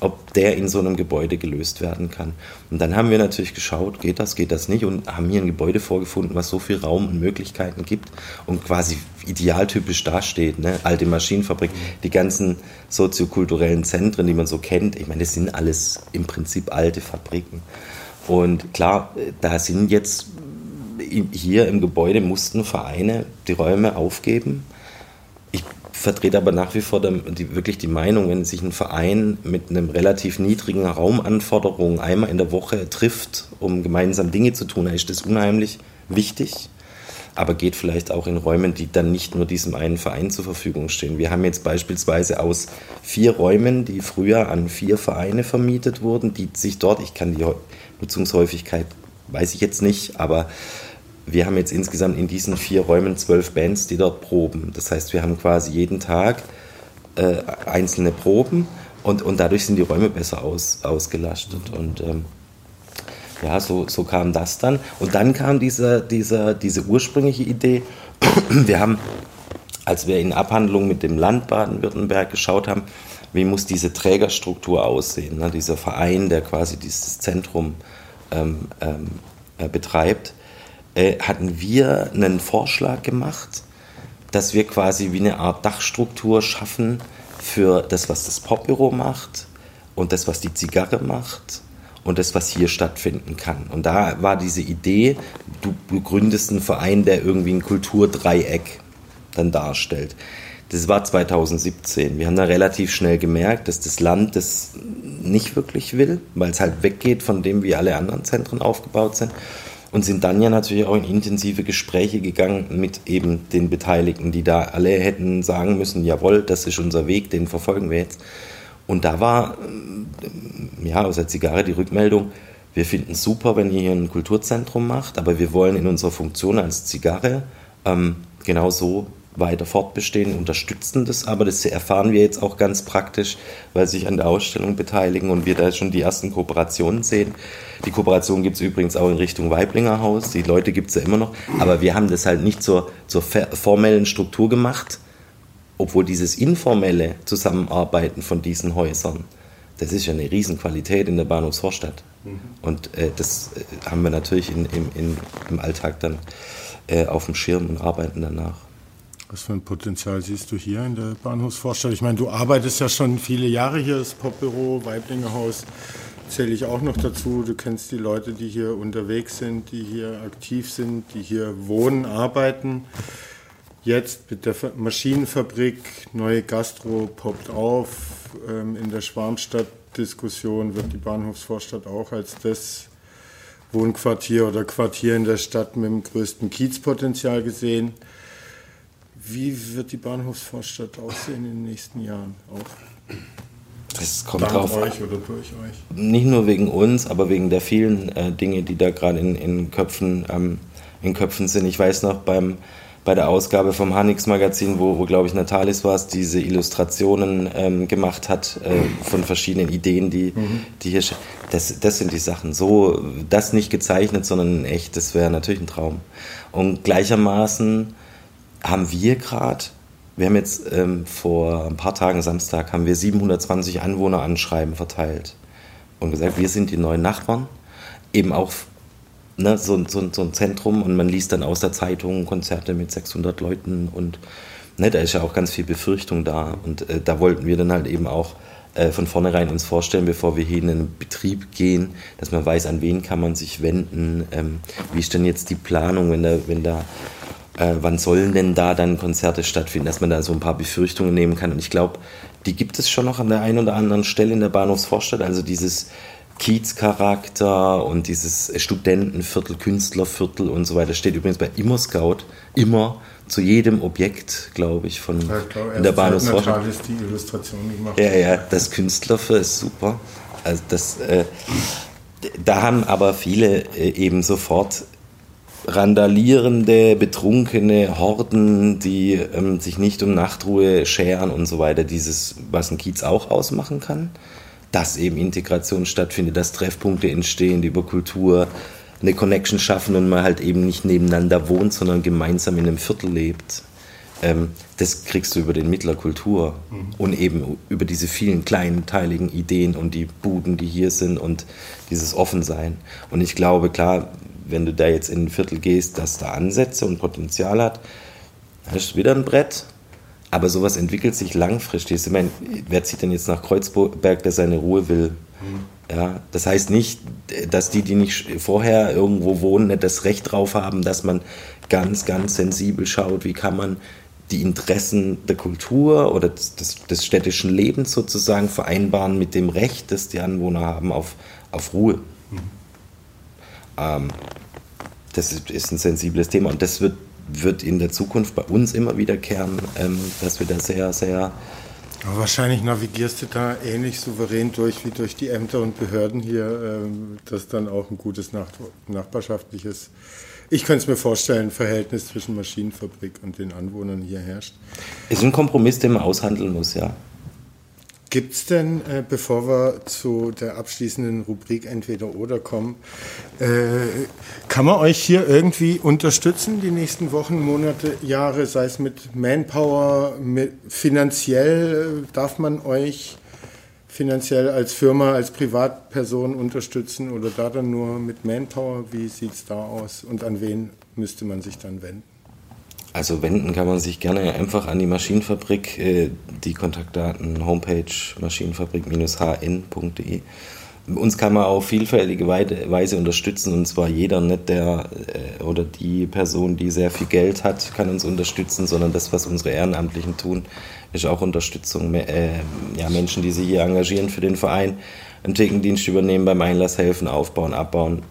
Speaker 2: ob der in so einem Gebäude gelöst werden kann. Und dann haben wir natürlich geschaut, geht das, geht das nicht und haben hier ein Gebäude vorgefunden, was so viel Raum und Möglichkeiten gibt und quasi idealtypisch dasteht. Ne? Alte Maschinenfabrik, die ganzen soziokulturellen Zentren, die man so kennt, ich meine, das sind alles im Prinzip alte Fabriken. Und klar, da sind jetzt hier im Gebäude mussten Vereine die Räume aufgeben. Ich vertrete aber nach wie vor die, wirklich die Meinung, wenn sich ein Verein mit einem relativ niedrigen Raumanforderung einmal in der Woche trifft, um gemeinsam Dinge zu tun, dann ist das unheimlich wichtig. Aber geht vielleicht auch in Räumen, die dann nicht nur diesem einen Verein zur Verfügung stehen. Wir haben jetzt beispielsweise aus vier Räumen, die früher an vier Vereine vermietet wurden, die sich dort, ich kann die Nutzungshäufigkeit weiß ich jetzt nicht, aber wir haben jetzt insgesamt in diesen vier Räumen zwölf Bands, die dort proben. Das heißt, wir haben quasi jeden Tag äh, einzelne Proben und, und dadurch sind die Räume besser aus, ausgelastet. Und ähm, ja, so, so kam das dann. Und dann kam diese, diese, diese ursprüngliche Idee. Wir haben, als wir in Abhandlung mit dem Land Baden-Württemberg geschaut haben, wie muss diese Trägerstruktur aussehen, ne? dieser Verein, der quasi dieses Zentrum ähm, ähm, äh, betreibt, äh, hatten wir einen Vorschlag gemacht, dass wir quasi wie eine Art Dachstruktur schaffen für das, was das Popbüro macht und das, was die Zigarre macht und das, was hier stattfinden kann. Und da war diese Idee, du gründest einen Verein, der irgendwie ein Kulturdreieck dann darstellt. Das war 2017. Wir haben da relativ schnell gemerkt, dass das Land das nicht wirklich will, weil es halt weggeht von dem, wie alle anderen Zentren aufgebaut sind. Und sind dann ja natürlich auch in intensive Gespräche gegangen mit eben den Beteiligten, die da alle hätten sagen müssen, jawohl, das ist unser Weg, den verfolgen wir jetzt. Und da war, äh, ja, aus der Zigarre die Rückmeldung, wir finden es super, wenn ihr hier ein Kulturzentrum macht, aber wir wollen in unserer Funktion als Zigarre ähm, genau so weiter fortbestehen, unterstützen das, aber das erfahren wir jetzt auch ganz praktisch, weil sie sich an der Ausstellung beteiligen und wir da schon die ersten Kooperationen sehen. Die Kooperation gibt es übrigens auch in Richtung Weiblinger Haus, die Leute gibt es ja immer noch, aber wir haben das halt nicht zur, zur formellen Struktur gemacht, obwohl dieses informelle Zusammenarbeiten von diesen Häusern, das ist ja eine Riesenqualität in der Bahnhofsvorstadt. Mhm. Und äh, das äh, haben wir natürlich in, in, in, im Alltag dann äh, auf dem Schirm und arbeiten danach.
Speaker 1: Was für ein Potenzial siehst du hier in der Bahnhofsvorstadt? Ich meine, du arbeitest ja schon viele Jahre hier, das Popbüro, Weiblinger Haus zähle ich auch noch dazu. Du kennst die Leute, die hier unterwegs sind, die hier aktiv sind, die hier wohnen, arbeiten. Jetzt mit der Maschinenfabrik, neue Gastro poppt auf. Ähm, in der Schwarmstadt-Diskussion wird die Bahnhofsvorstadt auch als das Wohnquartier oder Quartier in der Stadt mit dem größten Kiezpotenzial gesehen. Wie wird die Bahnhofsvorstadt aussehen in den nächsten Jahren? Auch
Speaker 2: das kommt Dank drauf euch oder durch euch? Nicht nur wegen uns, aber wegen der vielen äh, Dinge, die da gerade in, in, Köpfen, ähm, in Köpfen sind. Ich weiß noch beim, bei der Ausgabe vom Hanix Magazin, wo, wo glaube ich Natalis war es, diese Illustrationen ähm, gemacht hat äh, von verschiedenen Ideen, die, mhm. die hier das, das sind die Sachen. So, das nicht gezeichnet, sondern echt, das wäre natürlich ein Traum. Und gleichermaßen haben wir gerade, wir haben jetzt ähm, vor ein paar Tagen Samstag, haben wir 720 Anwohneranschreiben verteilt und gesagt, wir sind die neuen Nachbarn, eben auch ne, so, so, so ein Zentrum und man liest dann aus der Zeitung Konzerte mit 600 Leuten und ne, da ist ja auch ganz viel Befürchtung da und äh, da wollten wir dann halt eben auch äh, von vornherein uns vorstellen, bevor wir hier in einen Betrieb gehen, dass man weiß, an wen kann man sich wenden, ähm, wie ist denn jetzt die Planung, wenn da, wenn da äh, wann sollen denn da dann Konzerte stattfinden, dass man da so ein paar Befürchtungen nehmen kann. Und ich glaube, die gibt es schon noch an der einen oder anderen Stelle in der Bahnhofsvorstadt. Also dieses Kiezcharakter und dieses Studentenviertel, Künstlerviertel und so weiter. Steht übrigens bei Immer Scout immer zu jedem Objekt, glaube ich, von
Speaker 1: Ja, ich glaube,
Speaker 2: in der Bahnhofsforschung.
Speaker 1: ist die Illustration gemacht.
Speaker 2: Ja, ja, das Künstlerviertel ist super. Also das, äh, da haben aber viele äh, eben sofort randalierende, betrunkene Horden, die ähm, sich nicht um Nachtruhe scheren und so weiter. Dieses, was ein Kiez auch ausmachen kann, dass eben Integration stattfindet, dass Treffpunkte entstehen, die über Kultur eine Connection schaffen und man halt eben nicht nebeneinander wohnt, sondern gemeinsam in einem Viertel lebt. Ähm, das kriegst du über den Mittler Kultur und eben über diese vielen kleinen, teiligen Ideen und die Buden, die hier sind und dieses Offensein. Und ich glaube, klar, wenn du da jetzt in ein Viertel gehst, das da Ansätze und Potenzial hat, hast du wieder ein Brett. Aber sowas entwickelt sich langfristig. Ich meine, wer zieht denn jetzt nach Kreuzberg, der seine Ruhe will? Ja, das heißt nicht, dass die, die nicht vorher irgendwo wohnen, nicht das Recht drauf haben, dass man ganz, ganz sensibel schaut, wie kann man die Interessen der Kultur oder des, des, des städtischen Lebens sozusagen vereinbaren mit dem Recht, das die Anwohner haben auf, auf Ruhe. Ähm, das ist, ein sensibles Thema und das wird, wird in der Zukunft bei uns immer wiederkehren, ähm, dass wir da sehr, sehr
Speaker 1: Aber wahrscheinlich navigierst du da ähnlich souverän durch wie durch die Ämter und Behörden hier, ähm, dass dann auch ein gutes nach nachbarschaftliches, ich könnte es mir vorstellen, Verhältnis zwischen Maschinenfabrik und den Anwohnern hier herrscht.
Speaker 2: ist ein Kompromiss, den man aushandeln muss, ja.
Speaker 1: Gibt es denn, äh, bevor wir zu der abschließenden Rubrik Entweder oder kommen, äh, kann man euch hier irgendwie unterstützen, die nächsten Wochen, Monate, Jahre, sei es mit Manpower, mit finanziell, äh, darf man euch finanziell als Firma, als Privatperson unterstützen oder da dann nur mit Manpower? Wie sieht es da aus und an wen müsste man sich dann wenden?
Speaker 2: Also wenden kann man sich gerne einfach an die Maschinenfabrik, äh, die Kontaktdaten Homepage maschinenfabrik-hn.de. Uns kann man auf vielfältige Weise unterstützen und zwar jeder, nicht der äh, oder die Person, die sehr viel Geld hat, kann uns unterstützen, sondern das, was unsere Ehrenamtlichen tun, ist auch Unterstützung. Äh, ja, Menschen, die sich hier engagieren für den Verein, einen Thekendienst übernehmen, beim Einlass helfen, aufbauen, abbauen.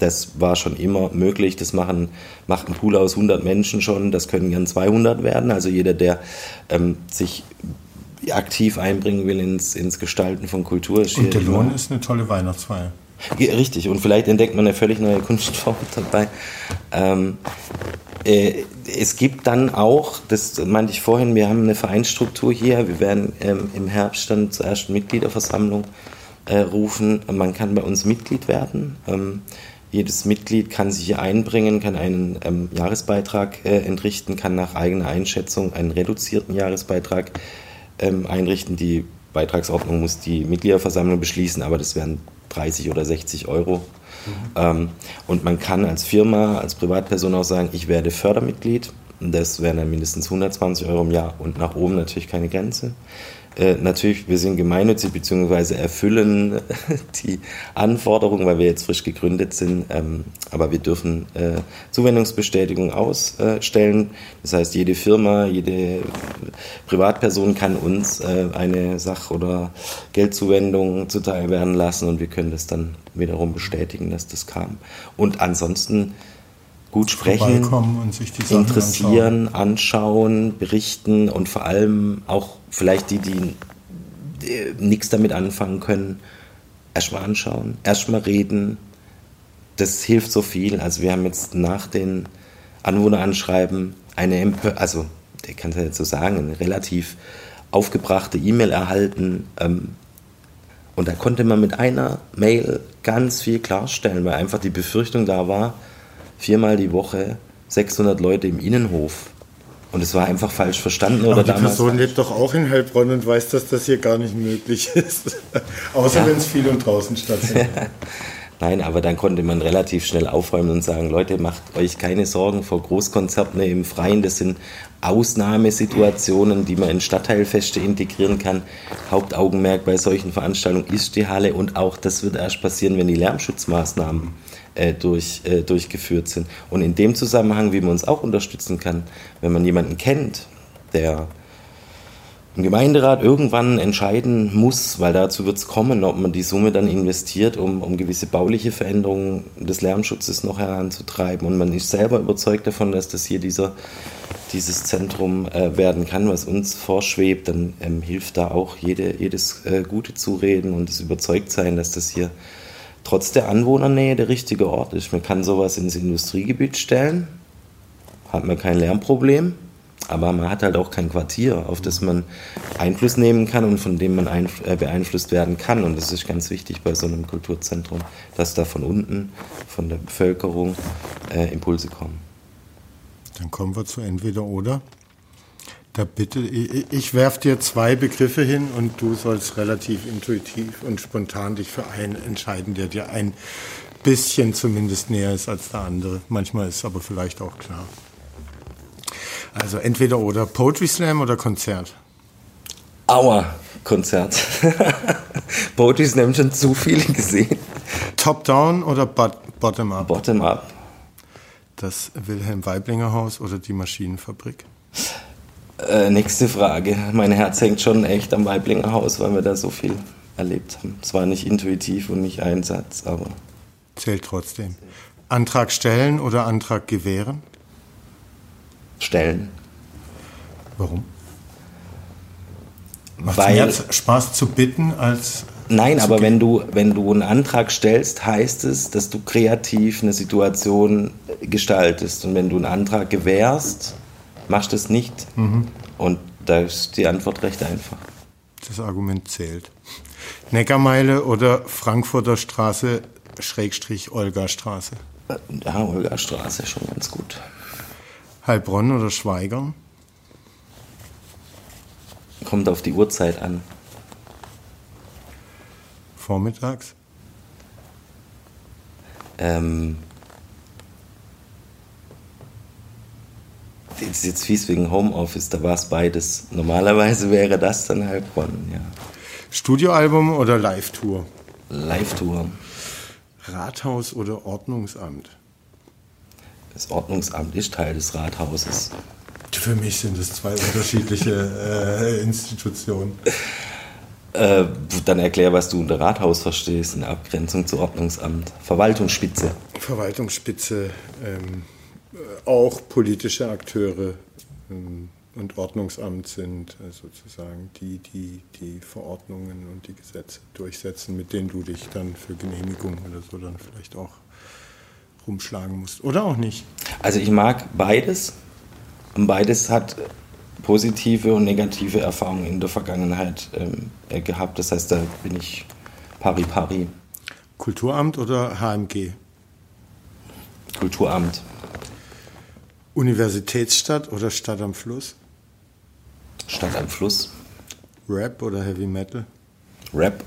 Speaker 2: Das war schon immer möglich. Das machen, macht ein Pool aus 100 Menschen schon. Das können gern 200 werden. Also jeder, der ähm, sich aktiv einbringen will ins, ins Gestalten von Kultur. Ist
Speaker 1: Und der
Speaker 2: immer-
Speaker 1: Lohn ist eine tolle Weihnachtsfeier.
Speaker 2: ja, richtig, und vielleicht entdeckt man eine völlig neue Kunstform dabei. Ähm, äh, es gibt dann auch, das meinte ich vorhin, wir haben eine Vereinsstruktur hier. Wir werden ähm, im Herbst dann zur ersten Mitgliederversammlung äh, rufen. Man kann bei uns Mitglied werden. Ähm, jedes Mitglied kann sich hier einbringen, kann einen ähm, Jahresbeitrag äh, entrichten, kann nach eigener Einschätzung einen reduzierten Jahresbeitrag ähm, einrichten. Die Beitragsordnung muss die Mitgliederversammlung beschließen, aber das wären 30 oder 60 Euro. Ähm, und man kann als Firma, als Privatperson auch sagen, ich werde Fördermitglied. Das wären dann mindestens 120 Euro im Jahr und nach oben natürlich keine Grenze. Äh, natürlich, wir sind gemeinnützig bzw. erfüllen die Anforderungen, weil wir jetzt frisch gegründet sind. Ähm, aber wir dürfen äh, Zuwendungsbestätigung ausstellen. Das heißt, jede Firma, jede Privatperson kann uns äh, eine Sach- oder Geldzuwendung zuteil werden lassen und wir können das dann wiederum bestätigen, dass das kam. Und ansonsten gut sprechen, interessieren, anschauen. berichten und vor allem auch vielleicht die, die, nichts damit anfangen können, erstmal anschauen, erstmal reden. Das hilft so viel. Also wir haben jetzt nach den Anwohneranschreiben eine, also ich kann es ja jetzt so sagen, eine relativ aufgebrachte E-Mail erhalten. Ähm, und da konnte man mit einer Mail ganz viel klarstellen, weil einfach die Befürchtung da war, viermal die Woche 600 Leute im Innenhof. Und es war einfach falsch verstanden oder
Speaker 1: Aber die
Speaker 2: damals.
Speaker 1: Person lebt doch auch in Heilbronn und weiß, dass das hier gar nicht möglich ist. Außer
Speaker 2: Ja.
Speaker 1: wenn es viel und draußen stattfindet.
Speaker 2: Nein, aber dann konnte man relativ schnell aufräumen und sagen, Leute, macht euch keine Sorgen vor Großkonzerten im Freien. Das sind Ausnahmesituationen, die man in Stadtteilfeste integrieren kann. Hauptaugenmerk bei solchen Veranstaltungen ist die Halle und auch das wird erst passieren, wenn die Lärmschutzmaßnahmen äh, durch, äh, durchgeführt sind. Und in dem Zusammenhang, wie man uns auch unterstützen kann, wenn man jemanden kennt, der ein Gemeinderat irgendwann entscheiden muss, weil dazu wird es kommen, ob man die Summe dann investiert, um, um gewisse bauliche Veränderungen des Lärmschutzes noch heranzutreiben. Und man ist selber überzeugt davon, dass das hier dieser, dieses Zentrum äh, werden kann, was uns vorschwebt, dann ähm, hilft da auch jede, jedes äh, Gute Zureden und das Überzeugtsein, dass das hier trotz der Anwohnernähe der richtige Ort ist. Man kann sowas ins Industriegebiet stellen, hat man kein Lärmproblem aber man hat halt auch kein Quartier, auf das man Einfluss nehmen kann und von dem man äh, beeinflusst werden kann. Und das ist ganz wichtig bei so einem Kulturzentrum, dass da von unten, von der Bevölkerung äh, Impulse kommen.
Speaker 1: Dann kommen wir zu entweder oder. Da bitte, ich, ich werfe dir zwei Begriffe hin und du sollst relativ intuitiv und spontan dich für einen entscheiden, der dir ein bisschen zumindest näher ist als der andere. Manchmal ist aber vielleicht auch klar. Also entweder oder Poetry Slam oder Konzert?
Speaker 2: Aua, Konzert. Poetry Slam schon zu viele gesehen.
Speaker 1: Top-Down oder Bottom-Up?
Speaker 2: Bottom-Up.
Speaker 1: Das Wilhelm Weiblinger Haus oder die Maschinenfabrik?
Speaker 2: Äh, nächste Frage. Mein Herz hängt schon echt am Weiblinger Haus, weil wir da so viel erlebt haben. Es war nicht intuitiv und nicht Einsatz, aber.
Speaker 1: Zählt trotzdem. Antrag stellen oder Antrag gewähren?
Speaker 2: stellen.
Speaker 1: Warum? Macht Weil, mehr Spaß zu bitten als.
Speaker 2: Nein, aber gehen? wenn du, wenn du einen Antrag stellst, heißt es, dass du kreativ eine Situation gestaltest. Und wenn du einen Antrag gewährst, machst du es nicht. Mhm. Und da ist die Antwort recht einfach.
Speaker 1: Das Argument zählt. Neckarmeile oder Frankfurter Straße, Schrägstrich Olga Straße?
Speaker 2: Ja, Olga Straße schon ganz gut.
Speaker 1: Heilbronn oder Schweigern?
Speaker 2: Kommt auf die Uhrzeit an.
Speaker 1: Vormittags?
Speaker 2: Ähm, das ist jetzt fies wegen Homeoffice, da war es beides. Normalerweise wäre das dann Heilbronn, ja.
Speaker 1: Studioalbum oder Live-Tour?
Speaker 2: Live-Tour.
Speaker 1: Rathaus oder Ordnungsamt?
Speaker 2: Das Ordnungsamt ist Teil des Rathauses.
Speaker 1: Für mich sind es zwei unterschiedliche äh, Institutionen.
Speaker 2: Äh, dann erklär, was du unter Rathaus verstehst, in Abgrenzung zu Ordnungsamt. Verwaltungsspitze.
Speaker 1: Verwaltungsspitze, ähm, auch politische Akteure ähm, und Ordnungsamt sind äh, sozusagen die, die die Verordnungen und die Gesetze durchsetzen, mit denen du dich dann für Genehmigung oder so dann vielleicht auch rumschlagen musst. Oder auch nicht?
Speaker 2: Also ich mag beides. Und beides hat positive und negative Erfahrungen in der Vergangenheit ähm, äh, gehabt. Das heißt, da bin ich pari pari.
Speaker 1: Kulturamt oder HMG?
Speaker 2: Kulturamt.
Speaker 1: Universitätsstadt oder Stadt am Fluss?
Speaker 2: Stadt am Fluss.
Speaker 1: Rap oder Heavy Metal?
Speaker 2: Rap.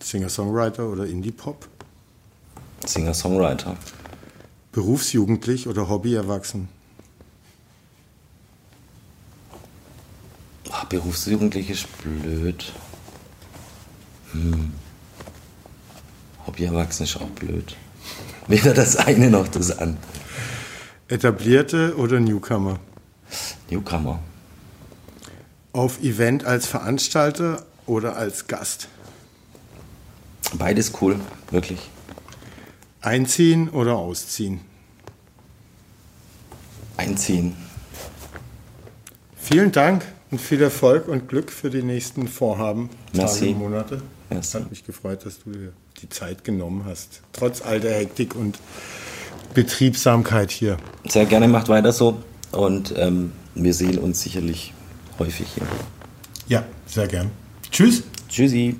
Speaker 1: Singer-Songwriter oder Indie-Pop?
Speaker 2: Singer-Songwriter.
Speaker 1: Berufsjugendlich oder Hobbyerwachsen?
Speaker 2: Ach, berufsjugendlich ist blöd. Hm. Hobbyerwachsen ist auch blöd. Weder das eine noch das andere.
Speaker 1: Etablierte oder Newcomer?
Speaker 2: Newcomer.
Speaker 1: Auf Event als Veranstalter oder als Gast?
Speaker 2: Beides cool, wirklich.
Speaker 1: Einziehen oder ausziehen?
Speaker 2: Einziehen.
Speaker 1: Vielen Dank und viel Erfolg und Glück für die nächsten Vorhaben,
Speaker 2: Merci.
Speaker 1: Tage Monate.
Speaker 2: Es
Speaker 1: hat mich gefreut, dass du dir die Zeit genommen hast, trotz all der Hektik und Betriebsamkeit hier.
Speaker 2: Sehr gerne, macht weiter so und ähm, wir sehen uns sicherlich häufig hier.
Speaker 1: Ja, sehr gern. Tschüss.
Speaker 2: Tschüssi.